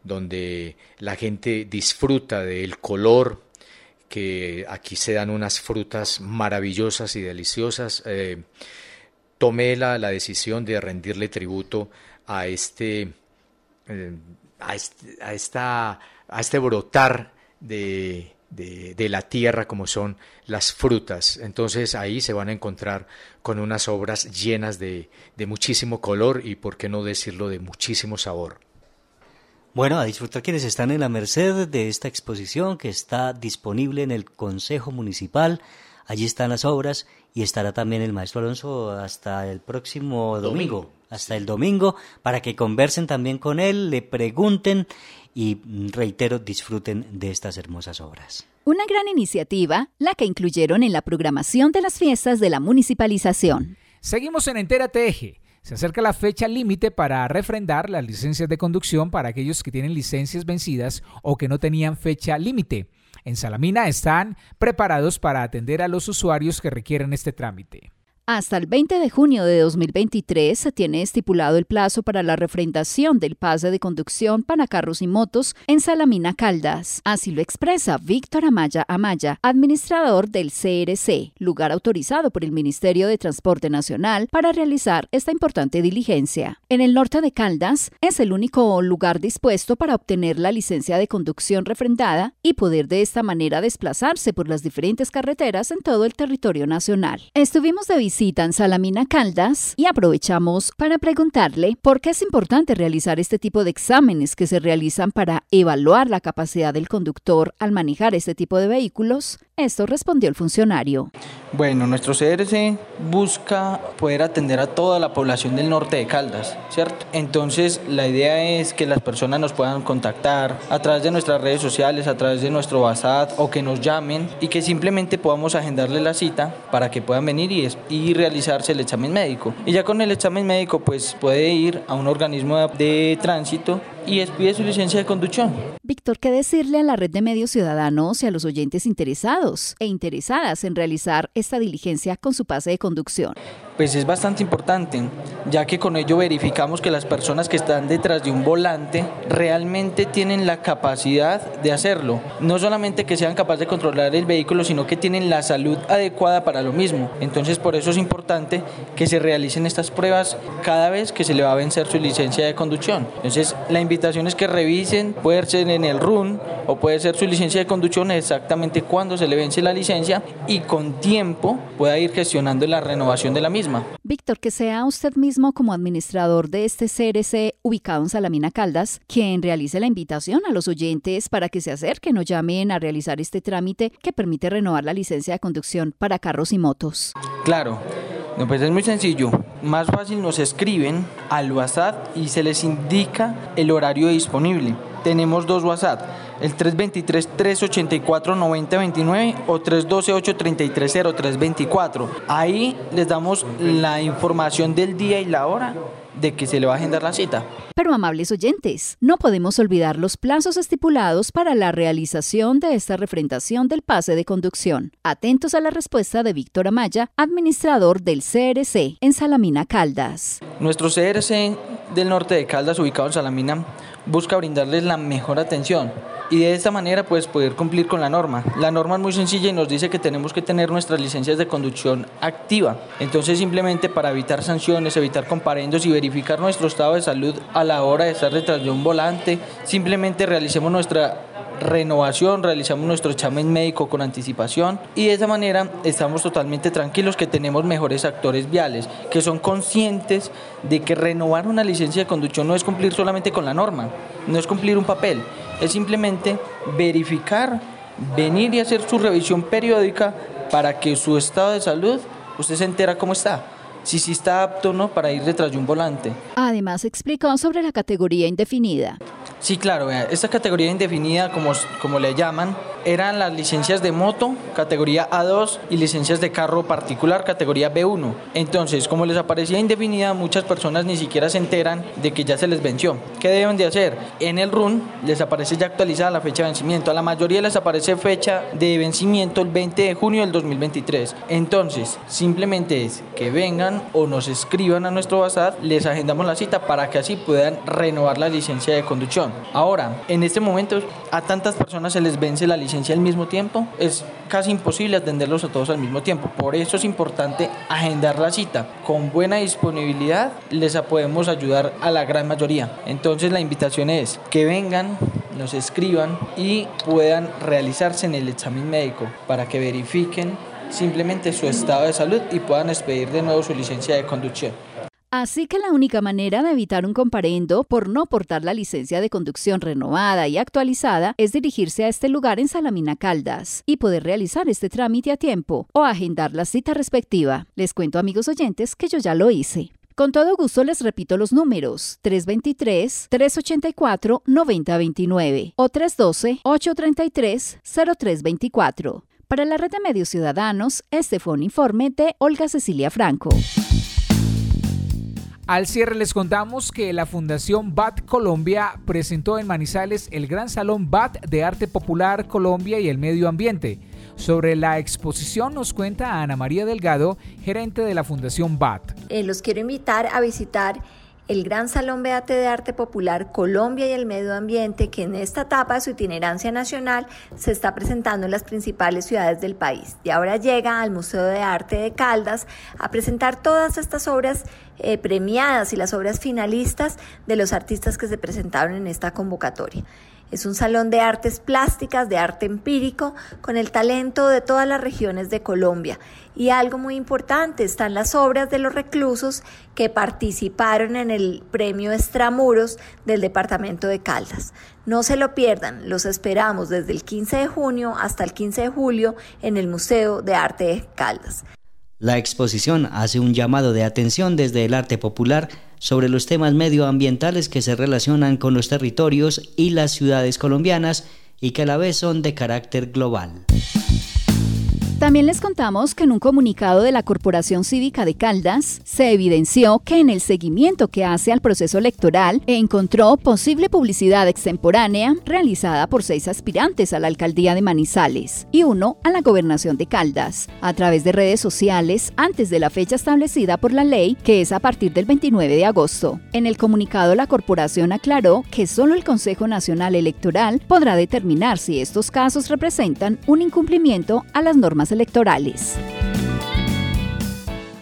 donde la gente disfruta del color, que aquí se dan unas frutas maravillosas y deliciosas, eh, tomé la, decisión de rendirle tributo a este, eh, a este, a, esta, a este brotar de, de, la tierra como son las frutas. Entonces ahí se van a encontrar con unas obras llenas de, de muchísimo color y, por qué no decirlo, de muchísimo sabor. Bueno, a disfrutar quienes están en la merced de esta exposición que está disponible en el Consejo Municipal. Allí están las obras y estará también el maestro Alonso hasta el próximo domingo, hasta el domingo, para que conversen también con él, le pregunten y reitero, disfruten de estas hermosas obras. Una gran iniciativa, la que incluyeron en la programación de las fiestas de la municipalización. Seguimos en Entera Eje. Se acerca la fecha límite para refrendar las licencias de conducción para aquellos que tienen licencias vencidas o que no tenían fecha límite. En Salamina están preparados para atender a los usuarios que requieren este trámite. Hasta el 20 de junio de 2023 se tiene estipulado el plazo para la refrendación del pase de conducción para carros y motos en Salamina Caldas. Así lo expresa Víctor Amaya Amaya, administrador del CRC, lugar autorizado por el Ministerio de Transporte Nacional para realizar esta importante diligencia. En el norte de Caldas es el único lugar dispuesto para obtener la licencia de conducción refrendada y poder de esta manera desplazarse por las diferentes carreteras en todo el territorio nacional. Estuvimos de visitan Salamina Caldas y aprovechamos para preguntarle por qué es importante realizar este tipo de exámenes que se realizan para evaluar la capacidad del conductor al manejar este tipo de vehículos Esto respondió el funcionario. Bueno, nuestro CRC busca poder atender a toda la población del norte de Caldas, ¿cierto? Entonces, la idea es que las personas nos puedan contactar a través de nuestras redes sociales, a través de nuestro WhatsApp o que nos llamen y que simplemente podamos agendarle la cita para que puedan venir y, y realizarse el examen médico. Y ya con el examen médico, pues puede ir a un organismo de tránsito y expide su licencia de conducción. Víctor, ¿qué decirle a la red de medios ciudadanos y a los oyentes interesados e interesadas en realizar esta diligencia con su pase de conducción? Pues es bastante importante, ya que con ello verificamos que las personas que están detrás de un volante realmente tienen la capacidad de hacerlo. No solamente que sean capaces de controlar el vehículo, sino que tienen la salud adecuada para lo mismo. Entonces por eso es importante que se realicen estas pruebas cada vez que se le va a vencer su licencia de conducción. Entonces la invitación es que revisen, puede ser en el RUN o puede ser su licencia de conducción exactamente cuando se le vence la licencia y con tiempo pueda ir gestionando la renovación de la misma. Víctor, que sea usted mismo como administrador de este CRC ubicado en Salamina Caldas quien realice la invitación a los oyentes para que se acerquen o llamen a realizar este trámite que permite renovar la licencia de conducción para carros y motos. Claro. pues es muy sencillo. Más fácil nos escriben al WhatsApp y se les indica el horario disponible. Tenemos dos WhatsApp el 323-384-9029 o 312-833-0324. Ahí les damos la información del día y la hora de que se le va a agendar la cita. Pero amables oyentes, no podemos olvidar los plazos estipulados para la realización de esta refrentación del pase de conducción. Atentos a la respuesta de Víctor Amaya, administrador del CRC en Salamina Caldas. Nuestro CRC del norte de Caldas, ubicado en Salamina, busca brindarles la mejor atención y de esta manera pues poder cumplir con la norma. La norma es muy sencilla y nos dice que tenemos que tener nuestras licencias de conducción activa. Entonces simplemente para evitar sanciones, evitar comparendos y verificar nuestro estado de salud a la hora de estar detrás de un volante, simplemente realicemos nuestra renovación, realizamos nuestro examen médico con anticipación y de esa manera estamos totalmente tranquilos que tenemos mejores actores viales, que son conscientes de que renovar una licencia de conducción no es cumplir solamente con la norma, no es cumplir un papel, es simplemente verificar, venir y hacer su revisión periódica para que su estado de salud usted se entera cómo está si sí está apto no para ir detrás de un volante. Además explicó sobre la categoría indefinida. Sí, claro, esta categoría indefinida, como, como le llaman, eran las licencias de moto, categoría A2, y licencias de carro particular, categoría B1. Entonces, como les aparecía indefinida, muchas personas ni siquiera se enteran de que ya se les venció. ¿Qué deben de hacer? En el RUN les aparece ya actualizada la fecha de vencimiento. A la mayoría les aparece fecha de vencimiento el 20 de junio del 2023. Entonces, simplemente es que vengan o nos escriban a nuestro WhatsApp, les agendamos la cita para que así puedan renovar la licencia de conducción. Ahora, en este momento, a tantas personas se les vence la licencia al mismo tiempo, es casi imposible atenderlos a todos al mismo tiempo. Por eso es importante agendar la cita. Con buena disponibilidad les podemos ayudar a la gran mayoría. Entonces la invitación es que vengan, nos escriban y puedan realizarse en el examen médico para que verifiquen simplemente su estado de salud y puedan expedir de nuevo su licencia de conducción. Así que la única manera de evitar un comparendo por no portar la licencia de conducción renovada y actualizada es dirigirse a este lugar en Salamina Caldas y poder realizar este trámite a tiempo o agendar la cita respectiva. Les cuento amigos oyentes que yo ya lo hice. Con todo gusto les repito los números 323-384-9029 o 312-833-0324. Para la red de medios ciudadanos, este fue un informe de Olga Cecilia Franco. Al cierre les contamos que la Fundación BAT Colombia presentó en Manizales el Gran Salón BAT de Arte Popular Colombia y el Medio Ambiente. Sobre la exposición nos cuenta Ana María Delgado, gerente de la Fundación BAT. Eh, los quiero invitar a visitar el Gran Salón Beate de Arte Popular Colombia y el Medio Ambiente, que en esta etapa de su itinerancia nacional se está presentando en las principales ciudades del país. Y ahora llega al Museo de Arte de Caldas a presentar todas estas obras eh, premiadas y las obras finalistas de los artistas que se presentaron en esta convocatoria. Es un salón de artes plásticas, de arte empírico, con el talento de todas las regiones de Colombia. Y algo muy importante, están las obras de los reclusos que participaron en el premio Extramuros del Departamento de Caldas. No se lo pierdan, los esperamos desde el 15 de junio hasta el 15 de julio en el Museo de Arte de Caldas. La exposición hace un llamado de atención desde el arte popular sobre los temas medioambientales que se relacionan con los territorios y las ciudades colombianas y que a la vez son de carácter global. También les contamos que en un comunicado de la Corporación Cívica de Caldas se evidenció que en el seguimiento que hace al proceso electoral encontró posible publicidad extemporánea realizada por seis aspirantes a la alcaldía de Manizales y uno a la gobernación de Caldas a través de redes sociales antes de la fecha establecida por la ley que es a partir del 29 de agosto. En el comunicado la corporación aclaró que solo el Consejo Nacional Electoral podrá determinar si estos casos representan un incumplimiento a las normas electorales.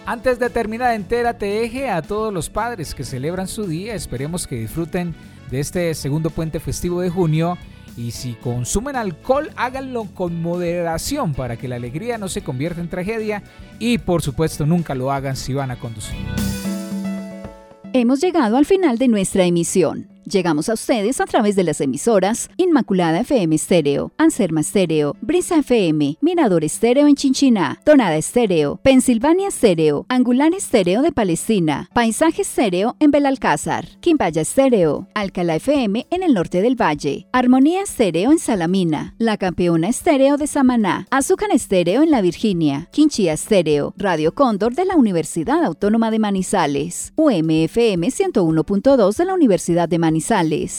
Antes de terminar, entérate eje a todos los padres que celebran su día. Esperemos que disfruten de este segundo puente festivo de junio. Y si consumen alcohol, háganlo con moderación para que la alegría no se convierta en tragedia. Y por supuesto, nunca lo hagan si van a conducir. Hemos llegado al final de nuestra emisión. Llegamos a ustedes a través de las emisoras Inmaculada FM Estéreo, Anserma Estéreo, Brisa FM, Mirador Estéreo en Chinchiná, Tonada Estéreo, Pensilvania Estéreo, Angular Estéreo de Palestina, Paisaje Estéreo en Belalcázar, Quimbaya Estéreo, Alcalá FM en el norte del valle, Armonía Estéreo en Salamina, La Campeona Estéreo de Samaná, Azúcar Estéreo en La Virginia, Quinchía Estéreo, Radio Cóndor de la Universidad Autónoma de Manizales, UMFM 101.2 de la Universidad de Manizales,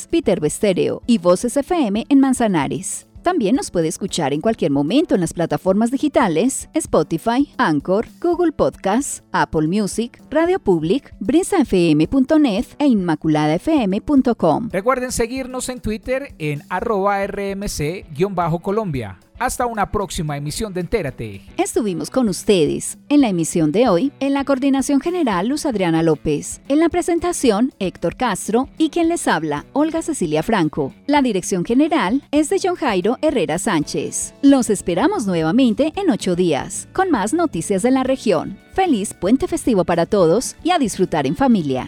Peter Bestereo y Voces FM en Manzanares. También nos puede escuchar en cualquier momento en las plataformas digitales Spotify, Anchor, Google Podcasts, Apple Music, Radio Public, brisafm.net e inmaculadafm.com. Recuerden seguirnos en Twitter en arroba rmc-colombia. Hasta una próxima emisión de Entérate. Estuvimos con ustedes en la emisión de hoy, en la coordinación general Luz Adriana López, en la presentación Héctor Castro y quien les habla Olga Cecilia Franco. La dirección general es de John Jairo Herrera Sánchez. Los esperamos nuevamente en ocho días, con más noticias de la región. Feliz puente festivo para todos y a disfrutar en familia.